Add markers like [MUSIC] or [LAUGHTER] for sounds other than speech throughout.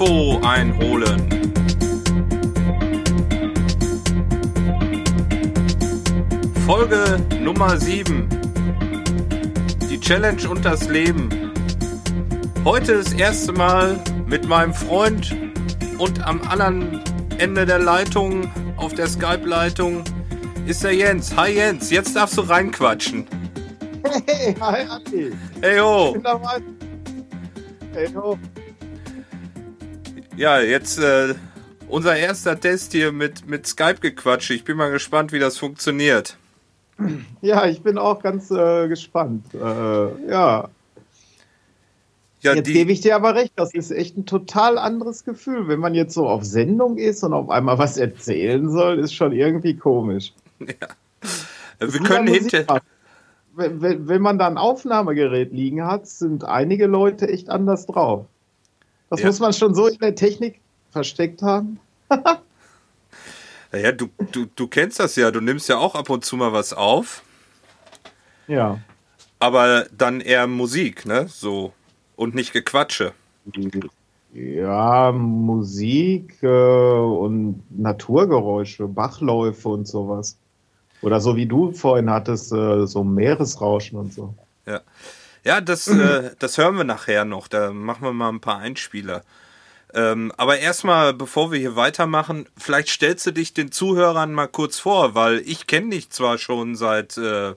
Info einholen. Folge Nummer 7. Die Challenge und das Leben. Heute das erste Mal mit meinem Freund und am anderen Ende der Leitung, auf der Skype-Leitung, ist der Jens. Hi Jens, jetzt darfst du reinquatschen. Hey, hi Andi. Hey ho. Ich bin dabei. Hey ho. Ja, jetzt äh, unser erster Test hier mit, mit Skype-Gequatsche. Ich bin mal gespannt, wie das funktioniert. Ja, ich bin auch ganz äh, gespannt. Äh, ja. Ja, jetzt die, gebe ich dir aber recht, das ist echt ein total anderes Gefühl. Wenn man jetzt so auf Sendung ist und auf einmal was erzählen soll, ist schon irgendwie komisch. [LAUGHS] ja. Wir können hinter. Wenn, wenn, wenn man da ein Aufnahmegerät liegen hat, sind einige Leute echt anders drauf. Das Ja. muss man schon so in der Technik versteckt haben. [LAUGHS] Ja, du, du, du kennst das ja. Du nimmst ja auch ab und zu mal was auf, Ja. aber dann eher Musik, ne? So. Und nicht Gequatsche. Ja, Musik äh, und Naturgeräusche, Bachläufe und sowas. Oder so wie du vorhin hattest, äh, so Meeresrauschen und so. Ja. Ja, das, äh, das hören wir nachher noch. Da machen wir mal ein paar Einspieler. Ähm, aber erstmal, bevor wir hier weitermachen, vielleicht stellst du dich den Zuhörern mal kurz vor, weil ich kenne dich zwar schon seit, äh,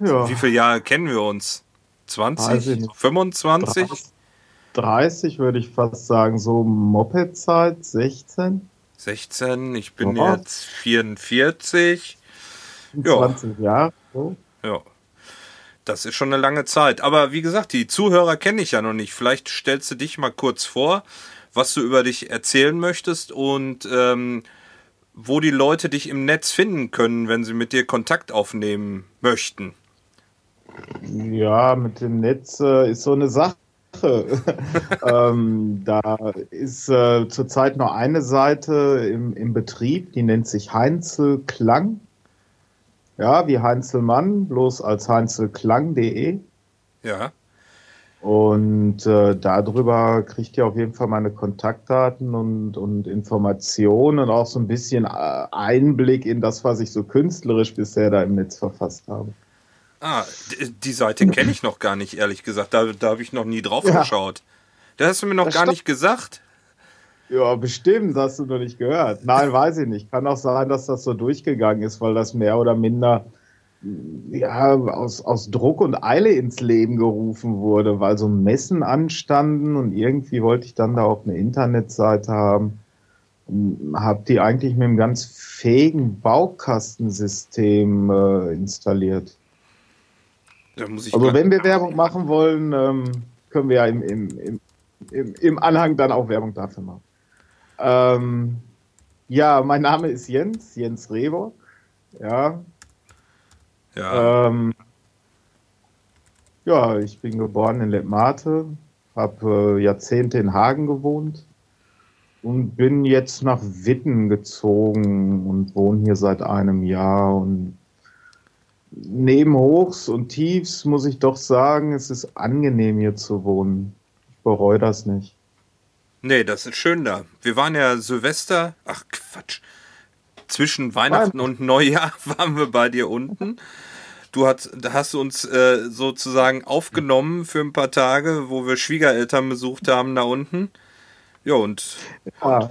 Ja, wie viele Jahre kennen wir uns? Weiß ich 20? nicht. 25? 30 würde ich fast sagen, so Moped-Zeit, 16, 16? Ich bin Ja. jetzt 44. Ja. 20 Jahre. So. Ja. Das ist schon eine lange Zeit. Aber wie gesagt, die Zuhörer kenne ich ja noch nicht. Vielleicht stellst du dich mal kurz vor, was du über dich erzählen möchtest und ähm, wo die Leute dich im Netz finden können, wenn sie mit dir Kontakt aufnehmen möchten. Ja, mit dem Netz äh, ist so eine Sache. [LAUGHS] ähm, da ist äh, zurzeit nur eine Seite im, im Betrieb, die nennt sich Heinzelklang. Ja, wie Heinzelmann, bloß als heinzelklang.de. Ja. Und äh, darüber kriegt ihr auf jeden Fall meine Kontaktdaten und, und Informationen und auch so ein bisschen äh, Einblick in das, was ich so künstlerisch bisher da im Netz verfasst habe. Ah, die Seite kenne ich noch gar nicht, ehrlich gesagt. Da, da habe ich noch nie drauf Ja. geschaut. Da hast du mir noch Das gar stimmt. nicht gesagt. Ja, bestimmt, hast du noch nicht gehört. Nein, weiß ich nicht. Kann auch sein, dass das so durchgegangen ist, weil das mehr oder minder ja, aus, aus Druck und Eile ins Leben gerufen wurde, weil so Messen anstanden und irgendwie wollte ich dann da auch eine Internetseite haben. Hab die eigentlich mit einem ganz fähigen Baukastensystem äh, installiert. Also wenn wir Werbung machen wollen, ähm, können wir ja im, im, im, im Anhang dann auch Werbung dafür machen. Ähm, ja, mein Name ist Jens, Jens Rehbock. Ja, ja. ähm, ja, ich bin geboren in Lettmate, habe äh, Jahrzehnte in Hagen gewohnt und bin jetzt nach Witten gezogen und wohne hier seit einem Jahr und neben Hochs und Tiefs muss ich doch sagen, es ist angenehm hier zu wohnen. Ich bereue das nicht. Nee, das ist schön da. Wir waren ja Silvester, ach Quatsch, zwischen Weihnachten und Neujahr [LAUGHS] waren wir bei dir unten. Du hast, hast uns äh, sozusagen aufgenommen für ein paar Tage, wo wir Schwiegereltern besucht haben da unten. Ja, und Ja,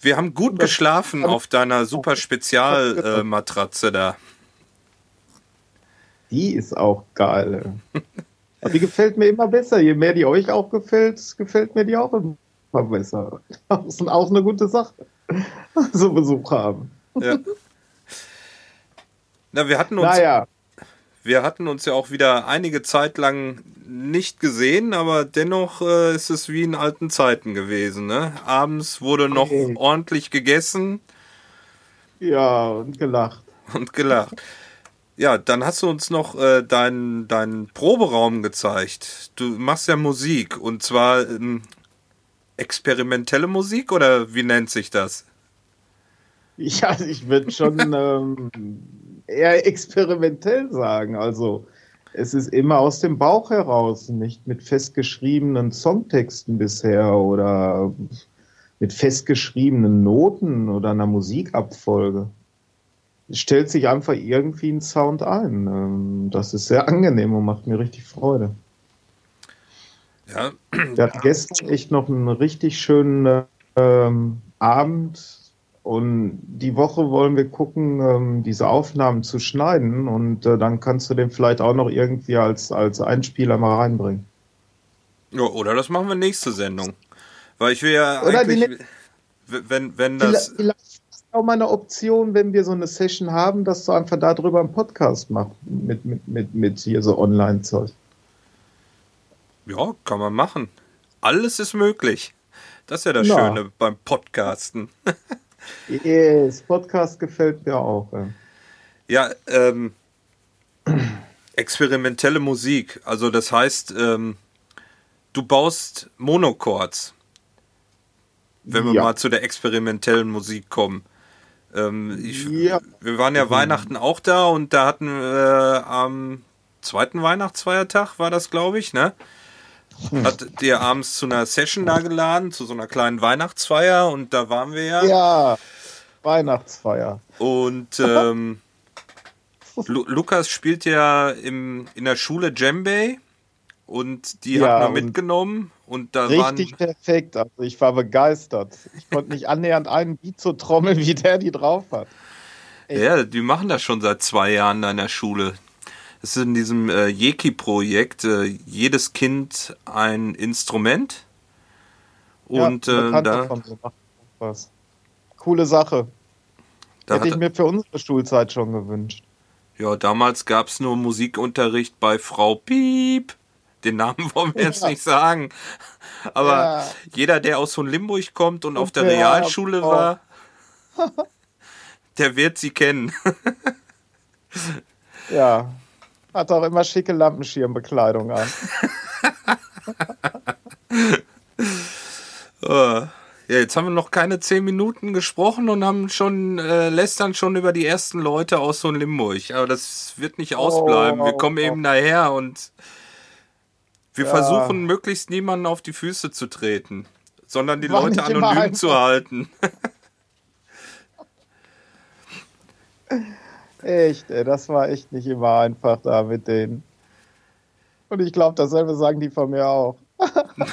wir haben gut geschlafen auf deiner super Spezialmatratze äh, da. die ist auch geil. [LAUGHS] Die gefällt mir immer besser. Je mehr die euch auch gefällt, gefällt mir die auch immer besser. Das ist auch eine gute Sache. So Besuch haben. Ja. Na, wir hatten uns Naja, Wir hatten uns ja auch wieder einige Zeit lang nicht gesehen, aber dennoch äh, ist es wie in alten Zeiten gewesen. Ne? Abends wurde noch Okay. ordentlich gegessen ja, und gelacht. und gelacht. Ja, dann hast du uns noch äh, deinen deinen Proberaum gezeigt. Du machst ja Musik und zwar ähm, experimentelle Musik oder wie nennt sich das? Ja, ich würde schon [LAUGHS] ähm, eher experimentell sagen. Also es ist immer aus dem Bauch heraus, nicht mit festgeschriebenen Songtexten bisher oder mit festgeschriebenen Noten oder einer Musikabfolge. Es stellt sich einfach irgendwie ein Sound ein. Ähm, das ist sehr angenehm und macht mir richtig Freude. Ja. Wir hatten gestern echt noch einen richtig schönen ähm, Abend und die Woche wollen wir gucken, ähm, diese Aufnahmen zu schneiden und äh, dann kannst du den vielleicht auch noch irgendwie als, als Einspieler mal reinbringen. Ja, oder das machen wir nächste Sendung. Weil ich will ja oder eigentlich, wenn, wenn das... Vielleicht ist auch mal eine Option, wenn wir so eine Session haben, dass du einfach darüber einen Podcast machst, mit, mit, mit, mit hier so Online-Zeug. Ja, kann man machen. Alles ist möglich. Das ist ja das Na. Schöne beim Podcasten. [LAUGHS] Yes, Podcast gefällt mir auch. Ja, ähm, experimentelle Musik. Also das heißt, ähm, du baust Monochords. Wenn wir ja. mal zu der experimentellen Musik kommen. Ähm, ich, ja. Wir waren ja mhm. Weihnachten auch da und da hatten wir äh, am zweiten Weihnachtsfeiertag, war das, glaube ich, ne? Hm. Hat dir abends zu einer Session da geladen, zu so einer kleinen Weihnachtsfeier und da waren wir ja. Ja, Weihnachtsfeier. Und ähm, Lu Lukas spielt ja im, in der Schule Djembe und die ja, haben wir mitgenommen und da Richtig waren perfekt, also ich war begeistert. Ich konnte nicht annähernd einen Beat so trommeln, wie der die drauf hat. Echt. Ja, die machen das schon seit zwei Jahren in der Schule. Es ist in diesem äh, Jeki-Projekt äh, jedes Kind ein Instrument. Und ja, äh, da. Was. Coole Sache. Da Hätte ich mir für unsere Schulzeit schon gewünscht. Ja, damals gab es nur Musikunterricht bei Frau Piep. Den Namen [LAUGHS] wollen wir jetzt ja. nicht sagen. Aber ja. jeder, der aus Limburg kommt und, und auf der Realschule war, [LAUGHS] der wird sie kennen. ja. Hat auch immer schicke Lampenschirmbekleidung an. [LAUGHS] oh. Ja, jetzt haben wir noch keine zehn Minuten gesprochen und haben schon äh, lästern schon über die ersten Leute aus so Limburg. Aber das wird nicht ausbleiben. Oh, wir kommen eben daher und wir ja. versuchen möglichst niemanden auf die Füße zu treten, sondern die War Leute anonym zu halten. [LAUGHS] [LAUGHS] Echt, ey, das war echt nicht immer einfach da mit denen. Und ich glaube, dasselbe sagen die von mir auch. [LAUGHS]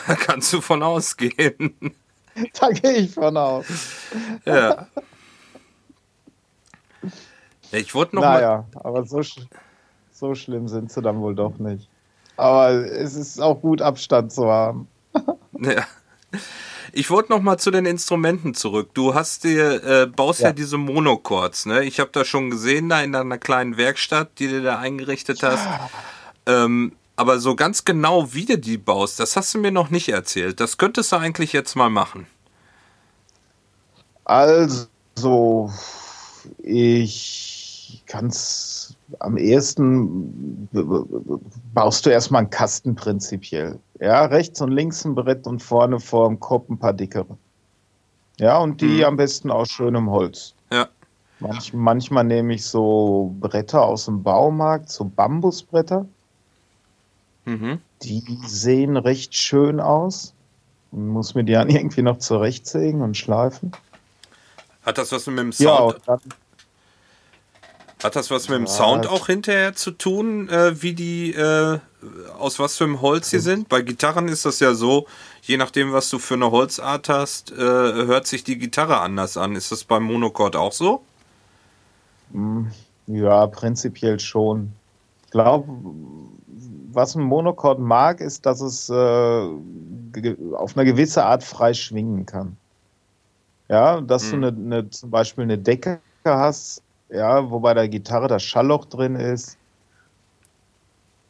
Da kannst du von ausgehen. [LAUGHS] Da gehe ich von aus. Ja. ich wollte noch naja, mal. aber so, so schlimm sind sie dann wohl doch nicht. Aber es ist auch gut, Abstand zu haben. Ja. Ich wollte noch mal zu den Instrumenten zurück. Du hast dir äh, baust ja. ja diese Monochords, ne? Ich habe da schon gesehen da in deiner kleinen Werkstatt, die du da eingerichtet hast. Ähm, aber so ganz genau, wie du die baust, das hast du mir noch nicht erzählt. Das könntest du eigentlich jetzt mal machen. Also, ich kann es am ehesten baust du erstmal einen Kasten prinzipiell. Ja, rechts und links ein Brett und vorne vor dem Kopf ein paar dickere. Ja, und die mhm. am besten aus schönem Holz. Ja. Manch, manchmal nehme ich so Bretter aus dem Baumarkt, so Bambusbretter. Mhm. Die sehen recht schön aus. Man muss mir die dann [LAUGHS] irgendwie noch zurechtsägen und schleifen. Hat das was mit dem Sound? Ja, hat das was mit dem Sound auch hinterher zu tun, äh, wie die, äh, aus was für einem Holz sie sind? Bei Gitarren ist das ja so, je nachdem, was du für eine Holzart hast, äh, hört sich die Gitarre anders an. Ist das beim Monochord auch so? Hm, ja, prinzipiell schon. Ich glaube, was ein Monochord mag, ist, dass es äh, auf eine gewisse Art frei schwingen kann. Ja, dass hm. du eine, eine, zum Beispiel eine Decke hast, ja, wo bei der Gitarre das Schallloch drin ist.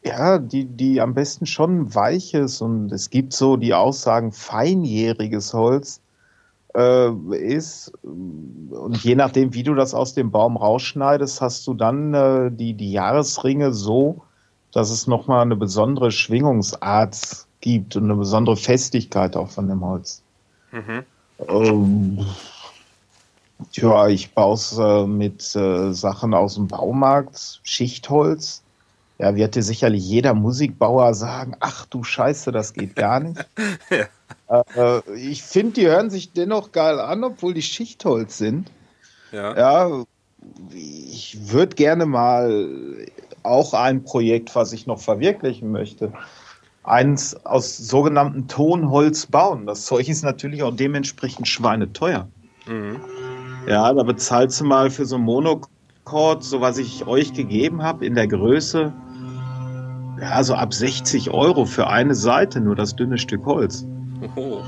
Ja, die, die am besten schon weiches und es gibt so die Aussagen feinjähriges Holz äh, ist. Und je nachdem, wie du das aus dem Baum rausschneidest, hast du dann äh, die, die Jahresringe so, dass es nochmal eine besondere Schwingungsart gibt und eine besondere Festigkeit auch von dem Holz. Mhm. Ähm, ja, ich baue es äh, mit äh, Sachen aus dem Baumarkt, Schichtholz. ja, wird dir sicherlich jeder Musikbauer sagen, ach du Scheiße, das geht gar nicht. [LAUGHS] ja. äh, ich finde, die hören sich dennoch geil an, obwohl die Schichtholz sind. Ja. ja ich würde gerne mal auch ein Projekt, was ich noch verwirklichen möchte, eins aus sogenannten Tonholz bauen. Das Zeug ist natürlich auch dementsprechend schweineteuer. Mhm. Ja, da bezahlst du mal für so ein Monochord, so was ich euch gegeben habe, in der Größe, ja, so ab 60 Euro für eine Seite, nur das dünne Stück Holz. Oho.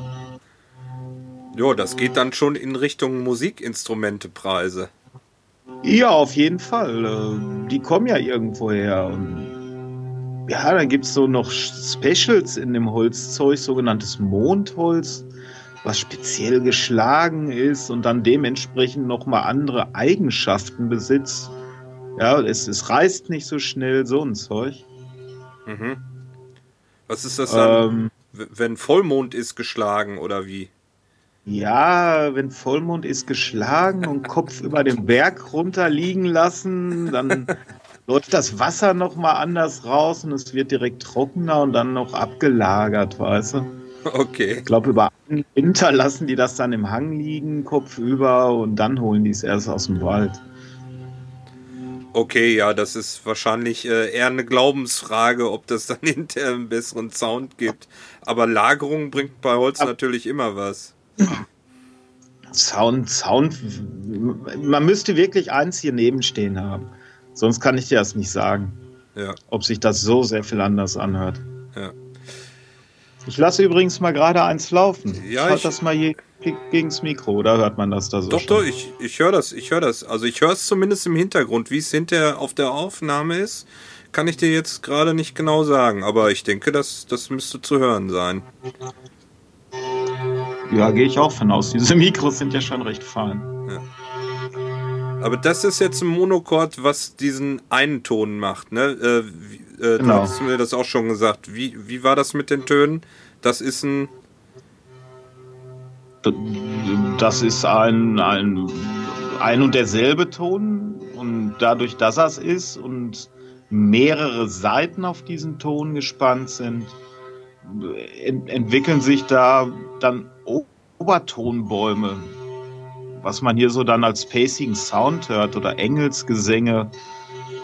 Ja, das geht dann schon in Richtung Musikinstrumentepreise. Ja, auf jeden Fall. Äh, die kommen ja irgendwo her. Ja, dann gibt es so noch Specials in dem Holzzeug, sogenanntes Mondholz, was speziell geschlagen ist und dann dementsprechend nochmal andere Eigenschaften besitzt. Ja, es, es reißt nicht so schnell, so ein Zeug. Mhm. Was ist das dann, ähm, wenn Vollmond ist geschlagen oder wie? Ja, wenn Vollmond ist geschlagen und Kopf über den Berg runterliegen lassen, dann [LAUGHS] läuft das Wasser noch mal anders raus und es wird direkt trockener und dann noch abgelagert, weißt du? Okay. Ich glaube, über einen Winter lassen die das dann im Hang liegen, Kopf über und dann holen die es erst aus dem Wald. Okay, ja, das ist wahrscheinlich äh, eher eine Glaubensfrage, ob das dann [LAUGHS] hinterher einen besseren Sound gibt. Aber Lagerung bringt bei Holz Aber natürlich immer was. Sound, Sound, man müsste wirklich eins hier nebenstehen haben. Sonst kann ich dir das nicht sagen. Ja. Ob sich das so sehr viel anders anhört. Ja. Ich lasse übrigens mal gerade eins laufen. Ja, ich das mal je gegen das Mikro, oder hört man das da so? Doch, schon? doch, ich, ich höre das, ich höre das. Also ich höre es zumindest im Hintergrund. Wie es hinterher auf der Aufnahme ist, kann ich dir jetzt gerade nicht genau sagen. Aber ich denke, das, das müsste zu hören sein. Ja, gehe ich auch von aus. [LAUGHS] Diese Mikros sind ja schon recht fein. Ja. Aber das ist jetzt ein Monochord, was diesen einen Ton macht, ne? Äh, äh, genau. Du hast mir das auch schon gesagt. Wie, wie war das mit den Tönen? Das ist ein. Das ist ein, ein, ein und derselbe Ton. Und dadurch, dass das ist und mehrere Seiten auf diesen Ton gespannt sind, ent entwickeln sich da dann Obertonbäume, was man hier so dann als pacing Sound hört oder Engelsgesänge.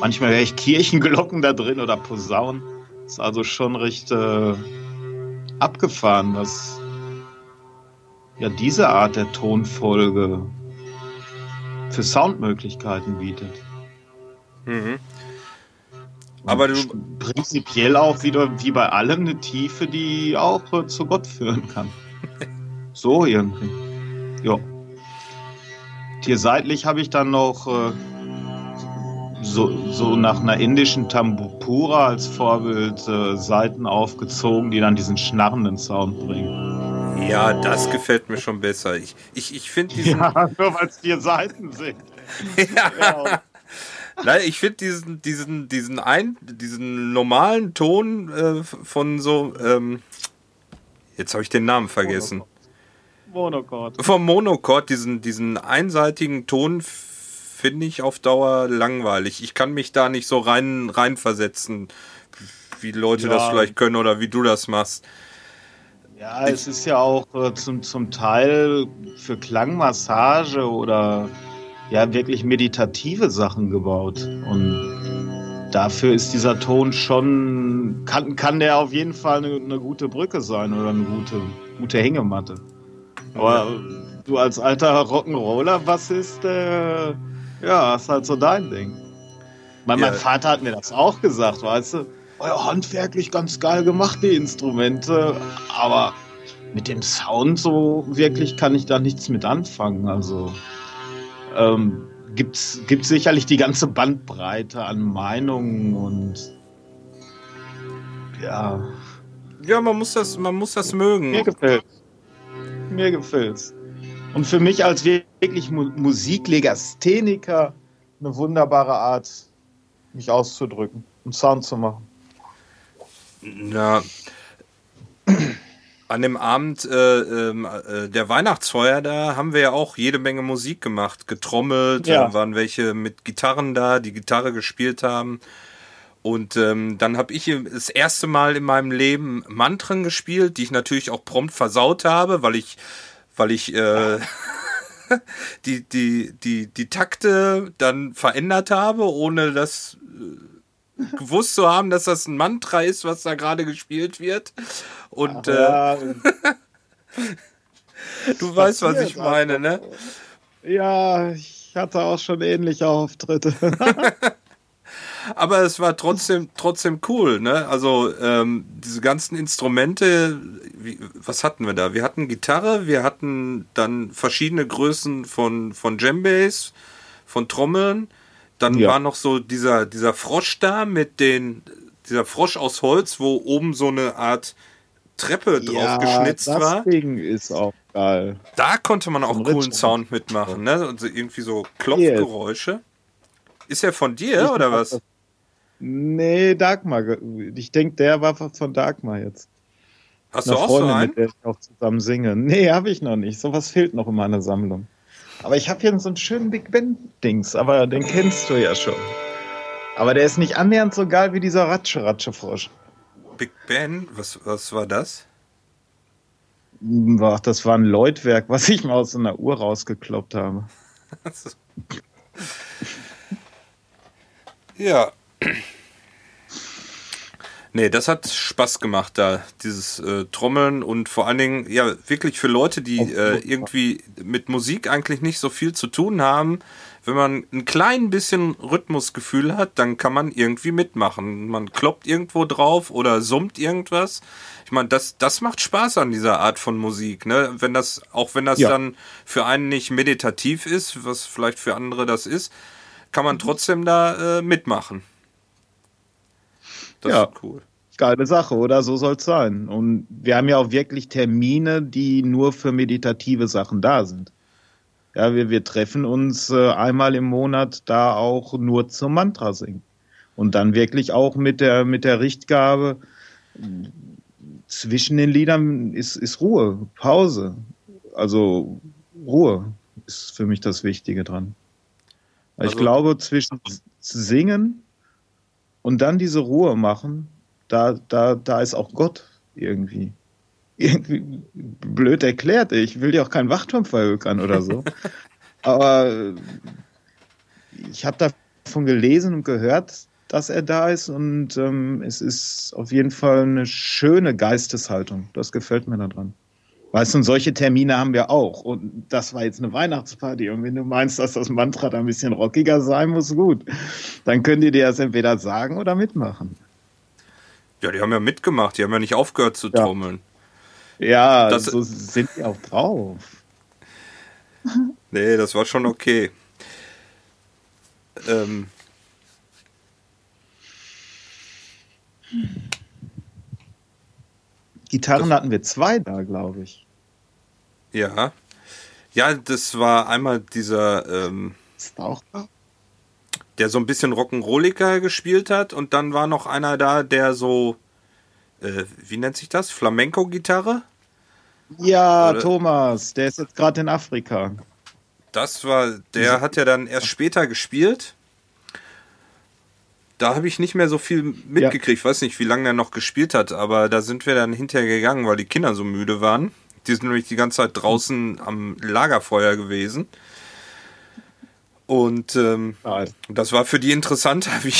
Manchmal höre ich Kirchenglocken da drin oder Posaunen. Ist also schon recht äh, abgefahren, was ja diese Art der Tonfolge für Soundmöglichkeiten bietet. Mhm. Aber du prinzipiell auch wieder wie bei allem eine Tiefe, die auch äh, zu Gott führen kann. [LAUGHS] so irgendwie. Ja. Hier seitlich habe ich dann noch äh, so, so nach einer indischen Tambupura als Vorbild äh, Seiten aufgezogen, die dann diesen schnarrenden Sound bringen. Ja, das gefällt mir schon besser. Ich, ich, ich finde [LAUGHS] diesen. Ja, nur weil es vier Seiten sind. ja. [LAUGHS] ja. Nein, ich finde diesen, diesen, diesen, ein, diesen normalen Ton äh, von so, ähm, jetzt habe ich den Namen vergessen. Monochord. Vom Monochord, diesen, diesen einseitigen Ton finde ich auf Dauer langweilig. Ich kann mich da nicht so rein reinversetzen, wie Leute ja. das vielleicht können oder wie du das machst. Ja, es ist ja auch äh, zum, zum Teil für Klangmassage oder ja wirklich meditative Sachen gebaut. Und dafür ist dieser Ton schon, kann, kann der auf jeden Fall eine, eine gute Brücke sein oder eine gute, gute Hängematte. Aber du als alter Rock'n'Roller-Bassist, äh, ja, hast halt so dein Ding. Mein, ja. mein Vater hat mir das auch gesagt, weißt du, euer handwerklich ganz geil gemacht, die Instrumente, aber mit dem Sound so wirklich kann ich da nichts mit anfangen. Also ähm, gibt es sicherlich die ganze Bandbreite an Meinungen und ja. Ja, man muss das, man muss das mögen. Mir gefällt. Mir gefällt's. Und für mich als wirklich Musiklegastheniker eine wunderbare Art, mich auszudrücken und Sound zu machen. Ja, an dem Abend äh, ähm, äh, der Weihnachtsfeuer, da haben wir ja auch jede Menge Musik gemacht, getrommelt, ja. waren welche mit Gitarren da, die Gitarre gespielt haben. Und ähm, dann habe ich das erste Mal in meinem Leben Mantren gespielt, die ich natürlich auch prompt versaut habe, weil ich, weil ich äh, [LAUGHS] die, die, die, die Takte dann verändert habe, ohne das äh, gewusst zu haben, dass das ein Mantra ist, was da gerade gespielt wird. Und äh, [LAUGHS] du weißt, was ich meine, ne? Ja, ich hatte auch schon ähnliche Auftritte. [LAUGHS] aber es war trotzdem, trotzdem cool, ne? Also ähm, diese ganzen Instrumente, wie, was hatten wir da? Wir hatten Gitarre, wir hatten dann verschiedene Größen von, von Djembes, von Trommeln. Dann ja. war noch so dieser, dieser Frosch da mit den, dieser Frosch aus Holz, wo oben so eine Art Treppe drauf ja, geschnitzt das war. Das Ding ist auch geil. Da konnte man auch coolen Sound mitmachen, ne? Also irgendwie so Klopfgeräusche. Ist er von dir ich oder was? Nee, Dagmar. Ich denke, der war von Dagmar jetzt. Hast Eine du auch Freundin, so einen? mit der ich auch zusammen singe. Nee, habe ich noch nicht. Sowas fehlt noch in meiner Sammlung. Aber ich habe hier so einen schönen Big Ben-Dings, aber den kennst du ja schon. Aber der ist nicht annähernd so geil wie dieser Ratsche-Ratsche-Frosch. Big Ben? Was, was war das? Ach, das war ein Läutwerk, was ich mal aus einer Uhr rausgekloppt habe. [LAUGHS] ja. [CLEARS THROAT] Nee, das hat Spaß gemacht da, dieses äh, Trommeln und vor allen Dingen, ja, wirklich für Leute, die äh, irgendwie mit Musik eigentlich nicht so viel zu tun haben. Wenn man ein klein bisschen Rhythmusgefühl hat, dann kann man irgendwie mitmachen. Man kloppt irgendwo drauf oder summt irgendwas. Ich meine, das, das macht Spaß an dieser Art von Musik, ne? Wenn das, auch wenn das ja. dann für einen nicht meditativ ist, was vielleicht für andere das ist, kann man trotzdem da äh, mitmachen. Das ja. ist cool. Geile Sache, oder? So soll es sein. Und wir haben ja auch wirklich Termine, die nur für meditative Sachen da sind. Ja, wir, wir treffen uns äh, einmal im Monat da auch nur zum Mantra singen. Und dann wirklich auch mit der, mit der Richtgabe, zwischen den Liedern ist, ist Ruhe, Pause. Also Ruhe ist für mich das Wichtige dran. Also, ich glaube, zwischen Singen und dann diese Ruhe machen, da, da, da ist auch Gott irgendwie. Irgendwie blöd erklärt. Ich will dir auch keinen Wachturm verhökern oder so. [LAUGHS] Aber ich habe davon gelesen und gehört, dass er da ist und ähm, es ist auf jeden Fall eine schöne Geisteshaltung. Das gefällt mir daran. Weißt du, und solche Termine haben wir auch. Und das war jetzt eine Weihnachtsparty. Und wenn du meinst, dass das Mantra da ein bisschen rockiger sein muss, gut. Dann können die dir das entweder sagen oder mitmachen. Ja, die haben ja mitgemacht. Die haben ja nicht aufgehört zu trommeln. Ja, das, so sind die auch drauf. [LAUGHS] Nee, das war schon okay. Ähm. Gitarren hatten wir zwei da, glaube ich. Ja. Ja, das war einmal dieser, ähm, der so ein bisschen Rock'n'Rolliger gespielt hat und dann war noch einer da, der so, äh, wie nennt sich das? Flamenco-Gitarre? Ja, Oder? Thomas, der ist jetzt gerade in Afrika. Das war, der hat ja dann erst später gespielt. Da habe ich nicht mehr so viel mitgekriegt. Ja. Ich weiß nicht, wie lange er noch gespielt hat, aber da sind wir dann hinterher gegangen, weil die Kinder so müde waren. Die sind nämlich die ganze Zeit draußen am Lagerfeuer gewesen. Und ähm, das war für die interessanter [LAUGHS] wie,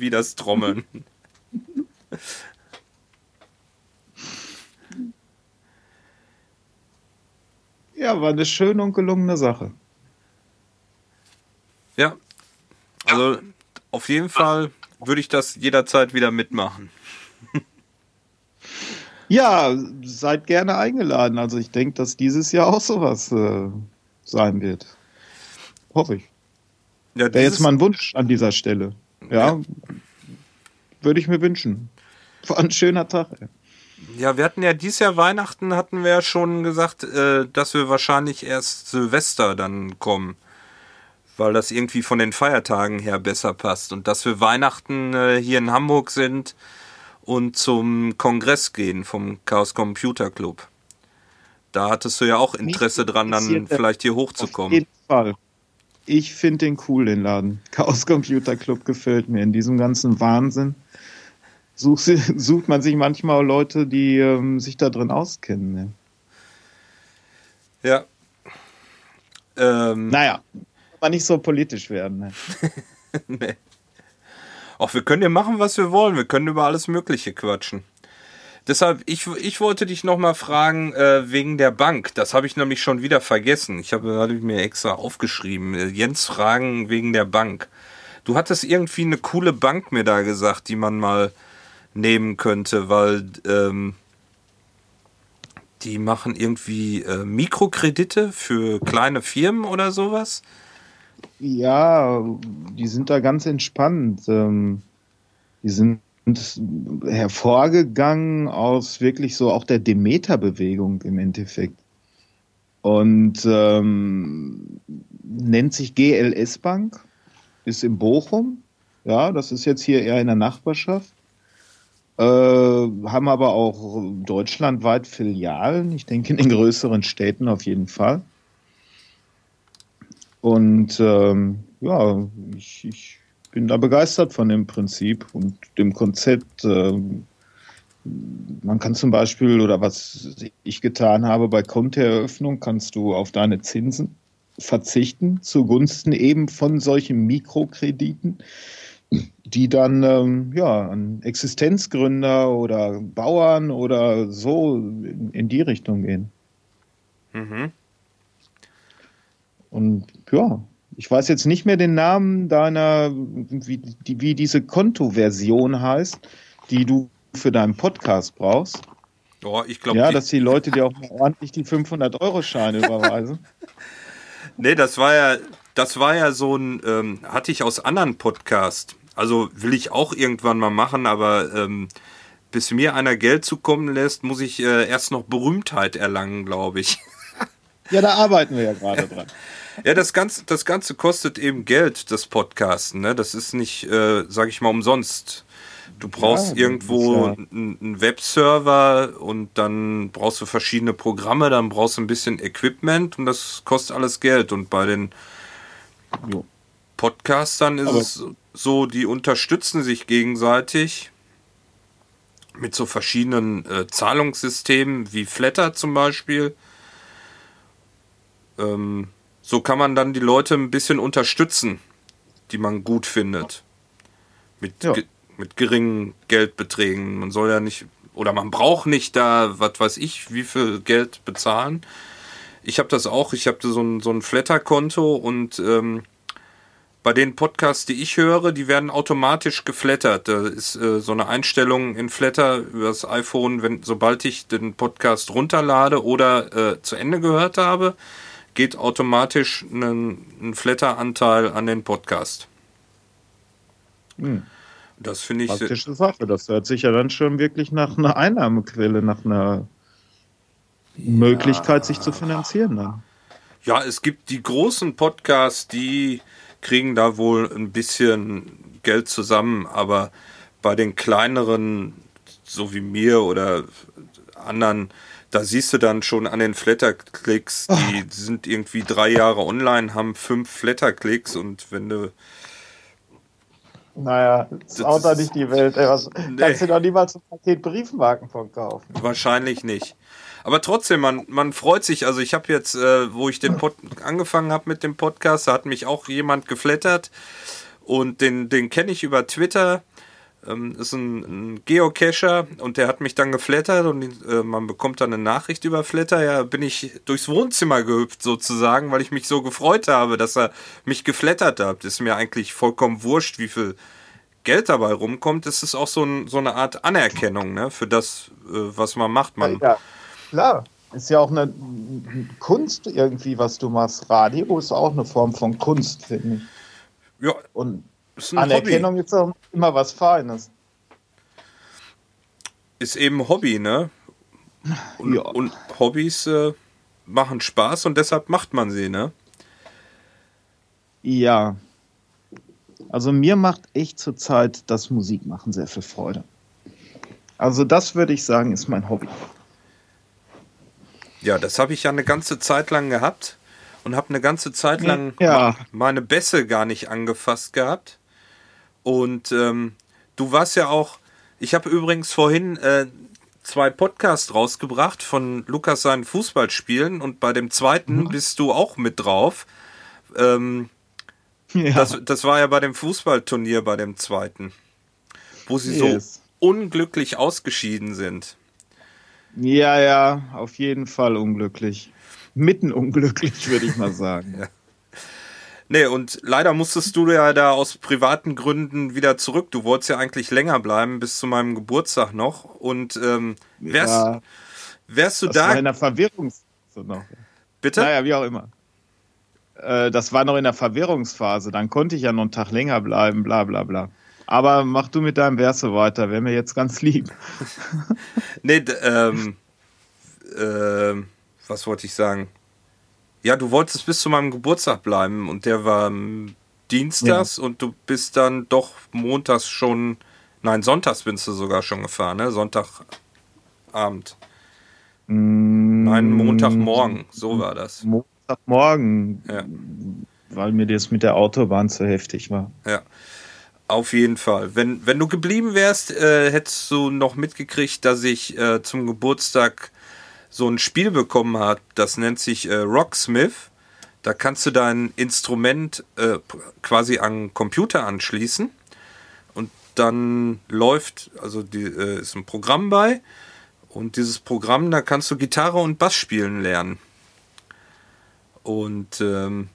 wie das Trommeln. Ja, war eine schöne und gelungene Sache. Ja, also auf jeden Fall würde ich das jederzeit wieder mitmachen. Ja, seid gerne eingeladen. Also ich denke, dass dieses Jahr auch sowas äh, sein wird. Hoffe ich. Ja, Wäre jetzt mal ein Wunsch an dieser Stelle. Ja, ja. würde ich mir wünschen. War ein schöner Tag. Ey. Ja, wir hatten ja dieses Jahr Weihnachten, hatten wir ja schon gesagt, äh, dass wir wahrscheinlich erst Silvester dann kommen. Weil das irgendwie von den Feiertagen her besser passt. Und dass wir Weihnachten äh, hier in Hamburg sind, und zum Kongress gehen vom Chaos Computer Club. Da hattest du ja auch Interesse dran, dann vielleicht hier hochzukommen. Auf jeden Fall. Ich finde den cool, den Laden. Chaos Computer Club gefällt mir. In diesem ganzen Wahnsinn sucht, [LAUGHS] sucht man sich manchmal Leute, die ähm, sich da drin auskennen. Ne? Ja. Ähm. Naja, aber nicht so politisch werden. Ne? [LAUGHS] nee. Auch wir können ja machen, was wir wollen. Wir können über alles Mögliche quatschen. Deshalb, ich, ich wollte dich nochmal fragen äh, wegen der Bank. Das habe ich nämlich schon wieder vergessen. Ich habe hab mir extra aufgeschrieben. Äh, Jens fragen wegen der Bank. Du hattest irgendwie eine coole Bank mir da gesagt, die man mal nehmen könnte, weil ähm, die machen irgendwie äh, Mikrokredite für kleine Firmen oder sowas. Ja, die sind da ganz entspannt. Ähm, die sind hervorgegangen aus wirklich so auch der Demeter-Bewegung im Endeffekt. Und ähm, nennt sich GLS Bank, ist in Bochum. Ja, das ist jetzt hier eher in der Nachbarschaft. Äh, haben aber auch deutschlandweit Filialen, ich denke in den größeren Städten auf jeden Fall. Und ähm, ja, ich, ich bin da begeistert von dem Prinzip und dem Konzept. Ähm, man kann zum Beispiel, oder was ich getan habe, bei Kontoeröffnung kannst du auf deine Zinsen verzichten zugunsten eben von solchen Mikrokrediten, die dann ähm, ja, an Existenzgründer oder Bauern oder so in, in die Richtung gehen. Mhm. Und ja, ich weiß jetzt nicht mehr den Namen deiner, wie, die, wie diese Kontoversion heißt, die du für deinen Podcast brauchst. Oh, ich glaube. Ja, dass die Leute dir auch ordentlich die 500-Euro-Scheine [LAUGHS] überweisen. Nee, das war ja, das war ja so ein, ähm, hatte ich aus anderen Podcasts. Also will ich auch irgendwann mal machen, aber ähm, bis mir einer Geld zukommen lässt, muss ich äh, erst noch Berühmtheit erlangen, glaube ich. [LAUGHS] Ja, da arbeiten wir ja gerade dran. [LAUGHS] Ja, das Ganze, das Ganze kostet eben Geld, das Podcasten. Ne? Das ist nicht, äh, sag ich mal, umsonst. Du brauchst ja, irgendwo ja. einen Webserver und dann brauchst du verschiedene Programme, dann brauchst du ein bisschen Equipment und das kostet alles Geld. Und bei den jo. Podcastern ist Aber es so, die unterstützen sich gegenseitig mit so verschiedenen äh, Zahlungssystemen wie Flatter zum Beispiel. Ähm, so kann man dann die Leute ein bisschen unterstützen, die man gut findet. Mit, ja. ge mit geringen Geldbeträgen. Man soll ja nicht, oder man braucht nicht da, was weiß ich, wie viel Geld bezahlen. Ich habe das auch, ich habe so ein, so ein Flatter-Konto und ähm, bei den Podcasts, die ich höre, die werden automatisch geflattert. Da ist äh, so eine Einstellung in Flatter über das iPhone, wenn sobald ich den Podcast runterlade oder äh, zu Ende gehört habe, geht automatisch ein, ein Flatter-Anteil an den Podcast. Hm. Das finde ich. Praktische Sache. Das hört sich ja dann schon wirklich nach einer Einnahmequelle, nach einer ja. Möglichkeit, sich zu finanzieren. Dann. Ja, es gibt die großen Podcasts, die kriegen da wohl ein bisschen Geld zusammen, aber bei den kleineren, so wie mir oder anderen, da siehst du dann schon an den Flatterklicks, die oh. sind irgendwie drei Jahre online, haben fünf Flatterklicks und wenn du. Naja, das ist auch da nicht die Welt. Ey, was, nee. Kannst du doch niemals ein Paket Briefmarken von kaufen. Wahrscheinlich nicht. Aber trotzdem, man, man freut sich. Also ich habe jetzt, äh, wo ich den Pod angefangen habe mit dem Podcast, da hat mich auch jemand geflattert und den, den kenne ich über Twitter ähm, ist ein, ein, Geocacher und der hat mich dann geflattert und äh, man bekommt dann eine Nachricht über Flatter. Ja, bin ich durchs Wohnzimmer gehüpft sozusagen, weil ich mich so gefreut habe, dass er mich geflattert hat. Ist mir eigentlich vollkommen wurscht, wie viel Geld dabei rumkommt. Es ist auch so, ein, so eine Art Anerkennung ne, für das, äh, was man macht. Man, ja, klar. Ist ja auch eine Kunst irgendwie, was du machst. Radio ist auch eine Form von Kunst, finde ich. Ja. Und ist Anerkennung Hobby. ist auch immer was Feines. Ist eben Hobby, ne? Und, ja. und Hobbys äh, machen Spaß und deshalb macht man sie, ne? Ja. Also mir macht echt zurzeit das Musikmachen sehr viel Freude. Also das würde ich sagen, ist mein Hobby. Ja, das habe ich ja eine ganze Zeit lang gehabt. und habe eine ganze Zeit lang Ja. meine Bässe gar nicht angefasst gehabt. Und ähm, du warst ja auch, ich habe übrigens vorhin äh, zwei Podcasts rausgebracht von Lukas seinen Fußballspielen und bei dem zweiten bist du auch mit drauf. Ähm, Ja. das, das war ja bei dem Fußballturnier bei dem zweiten, wo sie Yes. so unglücklich ausgeschieden sind. ja, ja, auf jeden Fall unglücklich. Mitten unglücklich, würde ich mal sagen. [LAUGHS] Nee, und leider musstest du ja da aus privaten Gründen wieder zurück. Du wolltest ja eigentlich länger bleiben bis zu meinem Geburtstag noch. Und ähm, wärst, Ja, wärst du das war da. in der Verwirrungsphase noch. Bitte? Naja, wie auch immer. Äh, das war noch in der Verwirrungsphase. Dann konnte ich ja noch einen Tag länger bleiben, bla bla bla. Aber mach du mit deinem Verse weiter, wäre mir jetzt ganz lieb. [LAUGHS] Nee, ähm, ähm, was wollte ich sagen? Ja, du wolltest bis zu meinem Geburtstag bleiben und der war ähm, dienstags und du bist dann doch montags schon, nein, sonntags bist du sogar schon gefahren, ne? Sonntagabend. Nein, Montagmorgen, so war das. Montagmorgen, Ja. weil mir das mit der Autobahn zu heftig war. Ja, auf jeden Fall. Wenn, wenn du geblieben wärst, äh, hättest du noch mitgekriegt, dass ich äh, zum Geburtstag so ein Spiel bekommen habe. Das nennt sich äh, Rocksmith. Da kannst du dein Instrument äh, quasi an Computer anschließen und dann läuft, also die, äh, ist ein Programm bei und dieses Programm, da kannst du Gitarre und Bass spielen lernen. Und ähm,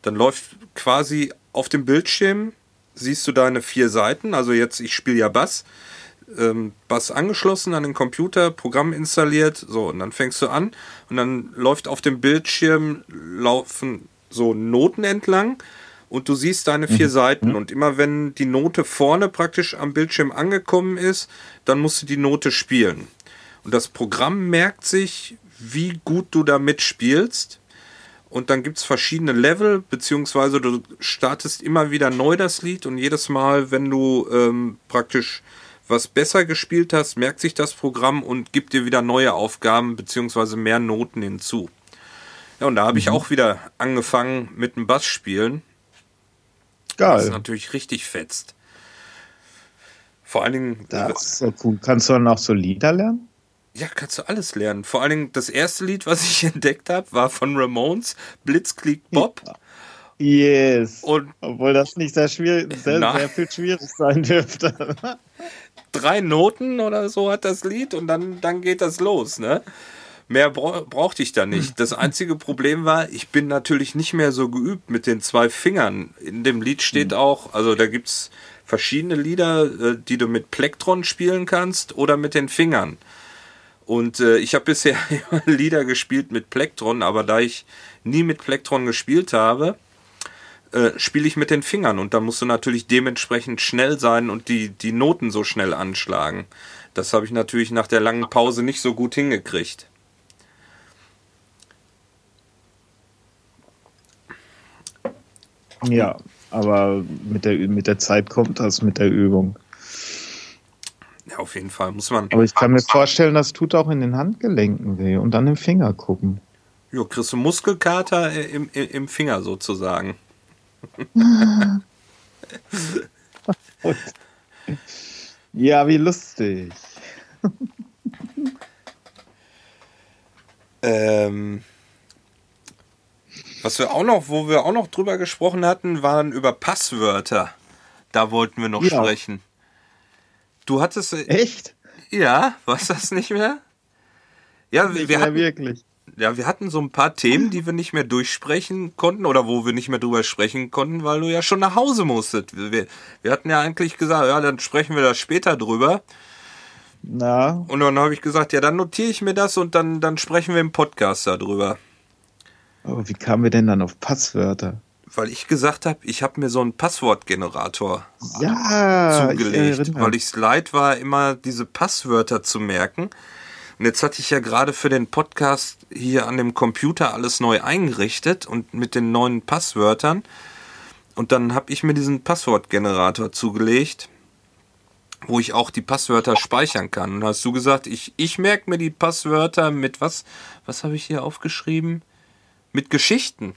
dann läuft quasi auf dem Bildschirm, siehst du deine vier Seiten. Also jetzt, ich spiele ja Bass. Ähm, Bass angeschlossen an den Computer, Programm installiert. So, und dann fängst du an und dann läuft auf dem Bildschirm, laufen so Noten entlang und du siehst deine vier Seiten. Und immer wenn die Note vorne praktisch am Bildschirm angekommen ist, dann musst du die Note spielen. Und das Programm merkt sich, wie gut du da mitspielst. Und dann gibt es verschiedene Level, beziehungsweise du startest immer wieder neu das Lied und jedes Mal, wenn du ähm, praktisch was besser gespielt hast, merkt sich das Programm und gibt dir wieder neue Aufgaben, beziehungsweise mehr Noten hinzu. Ja, und da habe ich auch wieder angefangen mit dem Bass spielen. Das Geil. natürlich richtig fetzt. Vor allen Dingen, Das ist so cool. Kannst du dann auch so Lieder lernen? Ja, kannst du alles lernen. Vor allen Dingen das erste Lied, was ich [LAUGHS] entdeckt habe, war von Ramones, Blitzkrieg Bob. Yes. Und Obwohl das nicht sehr schwierig, sehr, sehr viel schwierig sein dürfte. [LAUGHS] drei Noten oder so hat das Lied und dann, dann geht das los, ne? Mehr bra brauchte ich da nicht. Das einzige Problem war, ich bin natürlich nicht mehr so geübt mit den zwei Fingern. In dem Lied steht auch, also da gibt's verschiedene Lieder, äh, die du mit Plektron spielen kannst oder mit den Fingern. Und äh, ich habe bisher [LAUGHS] Lieder gespielt mit Plektron, aber da ich nie mit Plektron gespielt habe, äh, spiele ich mit den Fingern und da musst du natürlich dementsprechend schnell sein und die, die Noten so schnell anschlagen. Das habe ich natürlich nach der langen Pause nicht so gut hingekriegt. Ja, aber mit der, mit der Zeit kommt das mit der Übung. Ja, auf jeden Fall muss man. Aber ich kann mir vorstellen, das tut auch in den Handgelenken weh und dann im Finger gucken. Ja, kriegst du Muskelkater im, im, im Finger sozusagen. [LAUGHS] Ja, wie lustig. [LAUGHS] Ähm, was wir auch noch, wo wir auch noch drüber gesprochen hatten, waren über Passwörter. Da wollten wir noch Ja. sprechen. Du hattest, äh, Echt? ja, was das nicht mehr? Ja, wir, Nicht wir hatten, wirklich. Ja, wir hatten so ein paar Themen, die wir nicht mehr durchsprechen konnten oder wo wir nicht mehr drüber sprechen konnten, weil du ja schon nach Hause musstest. Wir, wir hatten ja eigentlich gesagt, ja, dann sprechen wir da später drüber. Na, Und dann habe ich gesagt, ja, dann notiere ich mir das und dann, dann sprechen wir im Podcast darüber. aber wie kamen wir denn dann auf Passwörter? Weil ich gesagt habe, ich habe mir so einen Passwortgenerator Ja, zugelegt, ich weil ich es leid war, immer diese Passwörter zu merken. Und jetzt hatte ich ja gerade für den Podcast hier an dem Computer alles neu eingerichtet und mit den neuen Passwörtern. Und dann habe ich mir diesen Passwortgenerator zugelegt, wo ich auch die Passwörter speichern kann. Und hast du gesagt, ich, ich merke mir die Passwörter mit was? Was habe ich hier aufgeschrieben? Mit Geschichten.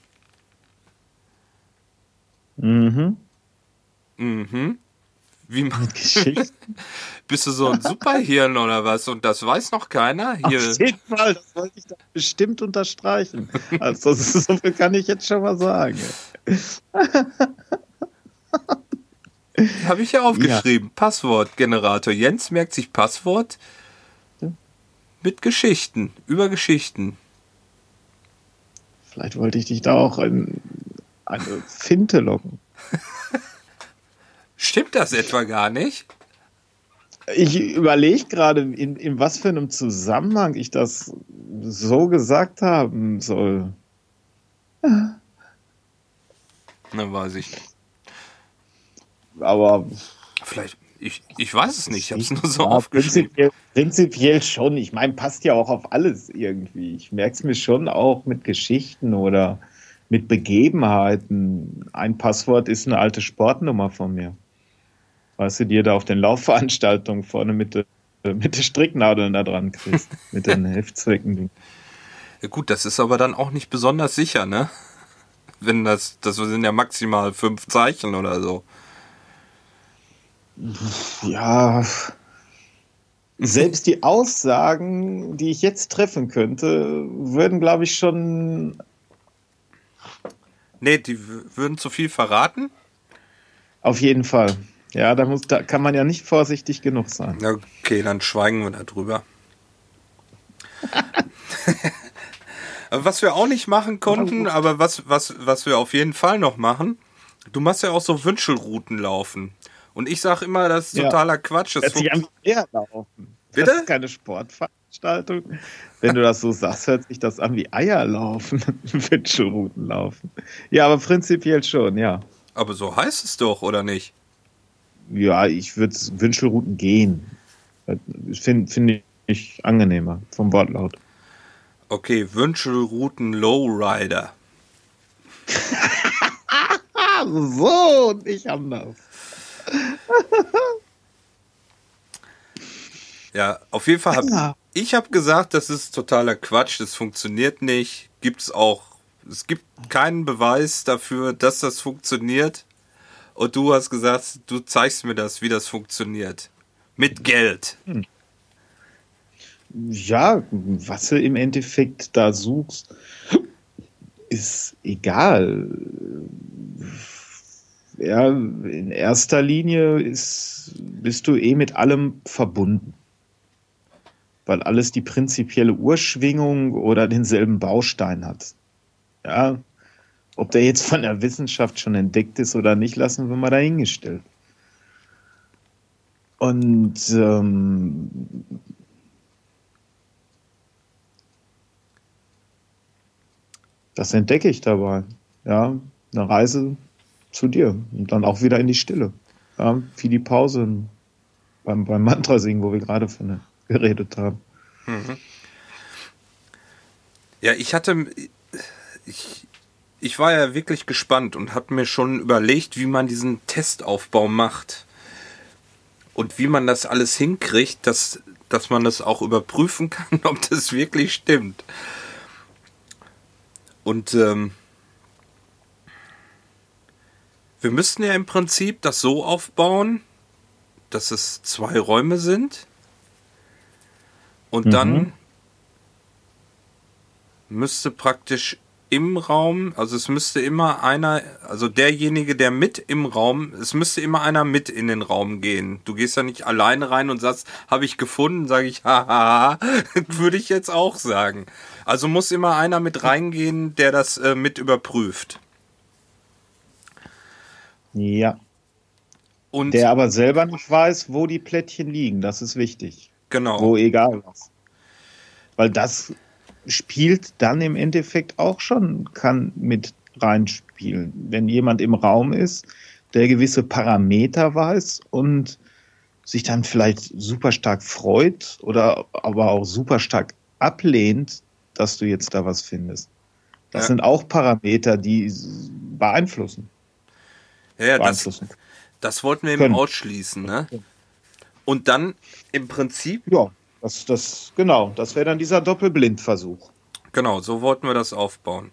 Mhm. Mhm. Wie man, Mit Geschichten. [LAUGHS] bist du so ein Superhirn oder was? Und das weiß noch keiner? Hier, Auf jeden Fall, das wollte ich da bestimmt unterstreichen. Also, so viel kann ich jetzt schon mal sagen. [LAUGHS] habe ich ja aufgeschrieben. Passwortgenerator. Jens merkt sich Passwort mit Geschichten, über Geschichten. Vielleicht wollte ich dich da auch in eine Finte locken. [LAUGHS] Stimmt das etwa gar nicht? Ich überlege gerade, in, in was für einem Zusammenhang ich das so gesagt haben soll. Na, weiß ich. Aber Vielleicht, ich, ich weiß es nicht. Ich habe es nur so Ja, aufgeschrieben. Prinzipiell, prinzipiell schon. Ich meine, passt ja auch auf alles irgendwie. Ich merke es mir schon auch mit Geschichten oder mit Begebenheiten. Ein Passwort ist eine alte Sportnummer von mir. Weißt du, die ihr da auf den Laufveranstaltungen vorne mit, der- mit den Stricknadeln da dran kriegst. mit den [LAUGHS] Heftzwecken. Ja, gut, das ist aber dann auch nicht besonders sicher, ne? Wenn das, das sind ja maximal fünf Zeichen oder so. Ja. Selbst die Aussagen, die ich jetzt treffen könnte, würden, glaube ich, schon Nee, die würden zu viel verraten. Auf jeden Fall. Ja, da, muss, da kann man ja nicht vorsichtig genug sein. Okay, dann schweigen wir darüber. [LAUGHS] Was wir auch nicht machen konnten, aber was, was, was wir auf jeden Fall noch machen, du machst ja auch so Wünschelrouten laufen. Und ich sag immer, das ist Ja. totaler Quatsch. Das Hört sich an funkt- wie Eierlaufen. Bitte? Das ist keine Sportveranstaltung. Wenn du das so sagst, hört sich das an wie Eierlaufen, [LAUGHS] Wünschelrouten laufen. Ja, aber prinzipiell schon, ja. aber so heißt es doch, oder nicht? Ja, ich würde Wünschelrouten gehen. Finde find ich angenehmer vom Wortlaut. Okay, Wünschelrouten Lowrider. [LAUGHS] So und nicht anders. [LAUGHS] Ja, auf jeden Fall habe Ja. ich hab gesagt, das ist totaler Quatsch, das funktioniert nicht. Gibt's auch, es gibt keinen Beweis dafür, dass das funktioniert. Und du hast gesagt, du zeigst mir das, wie das funktioniert. Mit Geld. Ja, was du im Endeffekt da suchst, ist egal. Ja, in erster Linie ist, bist du eh mit allem verbunden. Weil alles die prinzipielle Urschwingung oder denselben Baustein hat. Ja, ob der jetzt von der Wissenschaft schon entdeckt ist oder nicht, lassen wir mal dahingestellt. Und ähm, Das entdecke ich dabei. Ja, eine Reise zu dir und dann auch wieder in die Stille. Ja, wie die Pause beim, beim Mantra singen, wo wir gerade von geredet haben. Ja, ich hatte, ich, ich war ja wirklich gespannt und habe mir schon überlegt, wie man diesen Testaufbau macht. Und wie man das alles hinkriegt, dass, dass man das auch überprüfen [LAUGHS] kann, ob das wirklich stimmt. Und ähm, wir müssten ja im Prinzip das so aufbauen, dass es zwei Räume sind. Und dann müsste praktisch im Raum, also es müsste immer einer, also derjenige, der mit im Raum, es müsste immer einer mit in den Raum gehen. Du gehst ja nicht alleine rein und sagst, habe ich gefunden, sage ich, haha, [LAUGHS] würde ich jetzt auch sagen. Also muss immer einer mit reingehen, der das äh, mit überprüft. Ja. Und Der aber selber nicht weiß, wo die Plättchen liegen. Das ist wichtig. genau. Wo egal was. Weil das spielt dann im Endeffekt auch schon, kann mit reinspielen. Wenn jemand im Raum ist, der gewisse Parameter weiß und sich dann vielleicht super stark freut oder aber auch super stark ablehnt, dass du jetzt da was findest. Das Ja. sind auch Parameter, die beeinflussen. ja, ja, das, beeinflussen. das wollten wir eben Können. ausschließen, ne? Und dann im Prinzip Ja, das, das, genau, das wäre dann dieser Doppelblindversuch. Genau, so wollten wir das aufbauen.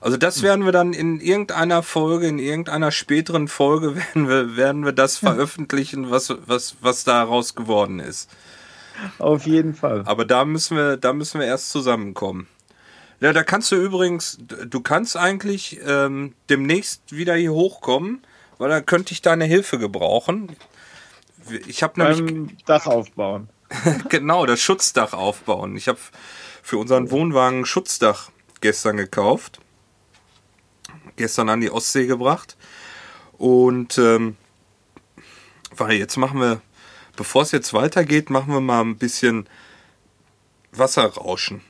Also das werden wir dann in irgendeiner Folge, in irgendeiner späteren Folge [LAUGHS] werden wir, werden wir das veröffentlichen, was, was, was daraus geworden ist. Auf jeden Fall. Aber da müssen wir, da müssen wir erst zusammenkommen. Ja, da kannst du übrigens, du kannst eigentlich ähm, demnächst wieder hier hochkommen, weil da könnte ich deine Hilfe gebrauchen. Ich habe nämlich Dach aufbauen. [LAUGHS] genau das Schutzdach aufbauen. Ich habe für unseren Wohnwagen ein Schutzdach gestern gekauft, gestern an die Ostsee gebracht und ähm, weil jetzt machen wir, bevor es jetzt weitergeht, machen wir mal ein bisschen Wasserrauschen.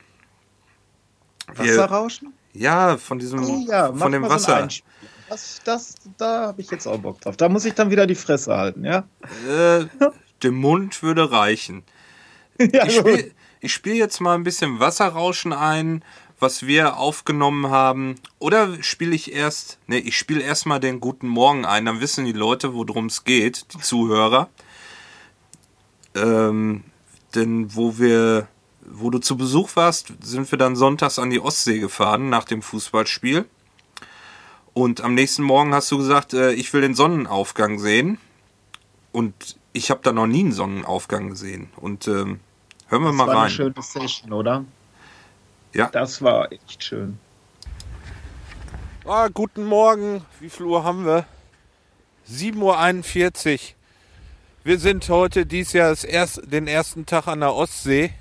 Wir- Wasserrauschen? Ja, von diesem, Oh ja, von dem so Wasser. Einspiel. Das, das, da habe ich jetzt auch Bock drauf. Da muss ich dann wieder die Fresse halten, ja? Äh, [LAUGHS] der Mund würde reichen. [LAUGHS] ja Ich spiele spiel jetzt mal ein bisschen Wasserrauschen ein, was wir aufgenommen haben. Oder spiele ich erst, ne, ich spiele erstmal den Guten Morgen ein, dann wissen die Leute, worum es geht, die Zuhörer. Ähm, denn wo wir, wo du zu Besuch warst, sind wir dann sonntags an die Ostsee gefahren nach dem Fußballspiel. Und am nächsten Morgen hast du gesagt, äh, ich will den Sonnenaufgang sehen. Und ich habe da noch nie einen Sonnenaufgang gesehen. Und ähm, hören wir Das mal war eine rein. schöne Session, oder? Ja. Das war echt schön. Ah, guten Morgen. Wie viel Uhr haben wir? 7.41 Uhr. Wir sind heute dies Jahr das erst, den ersten Tag an der Ostsee.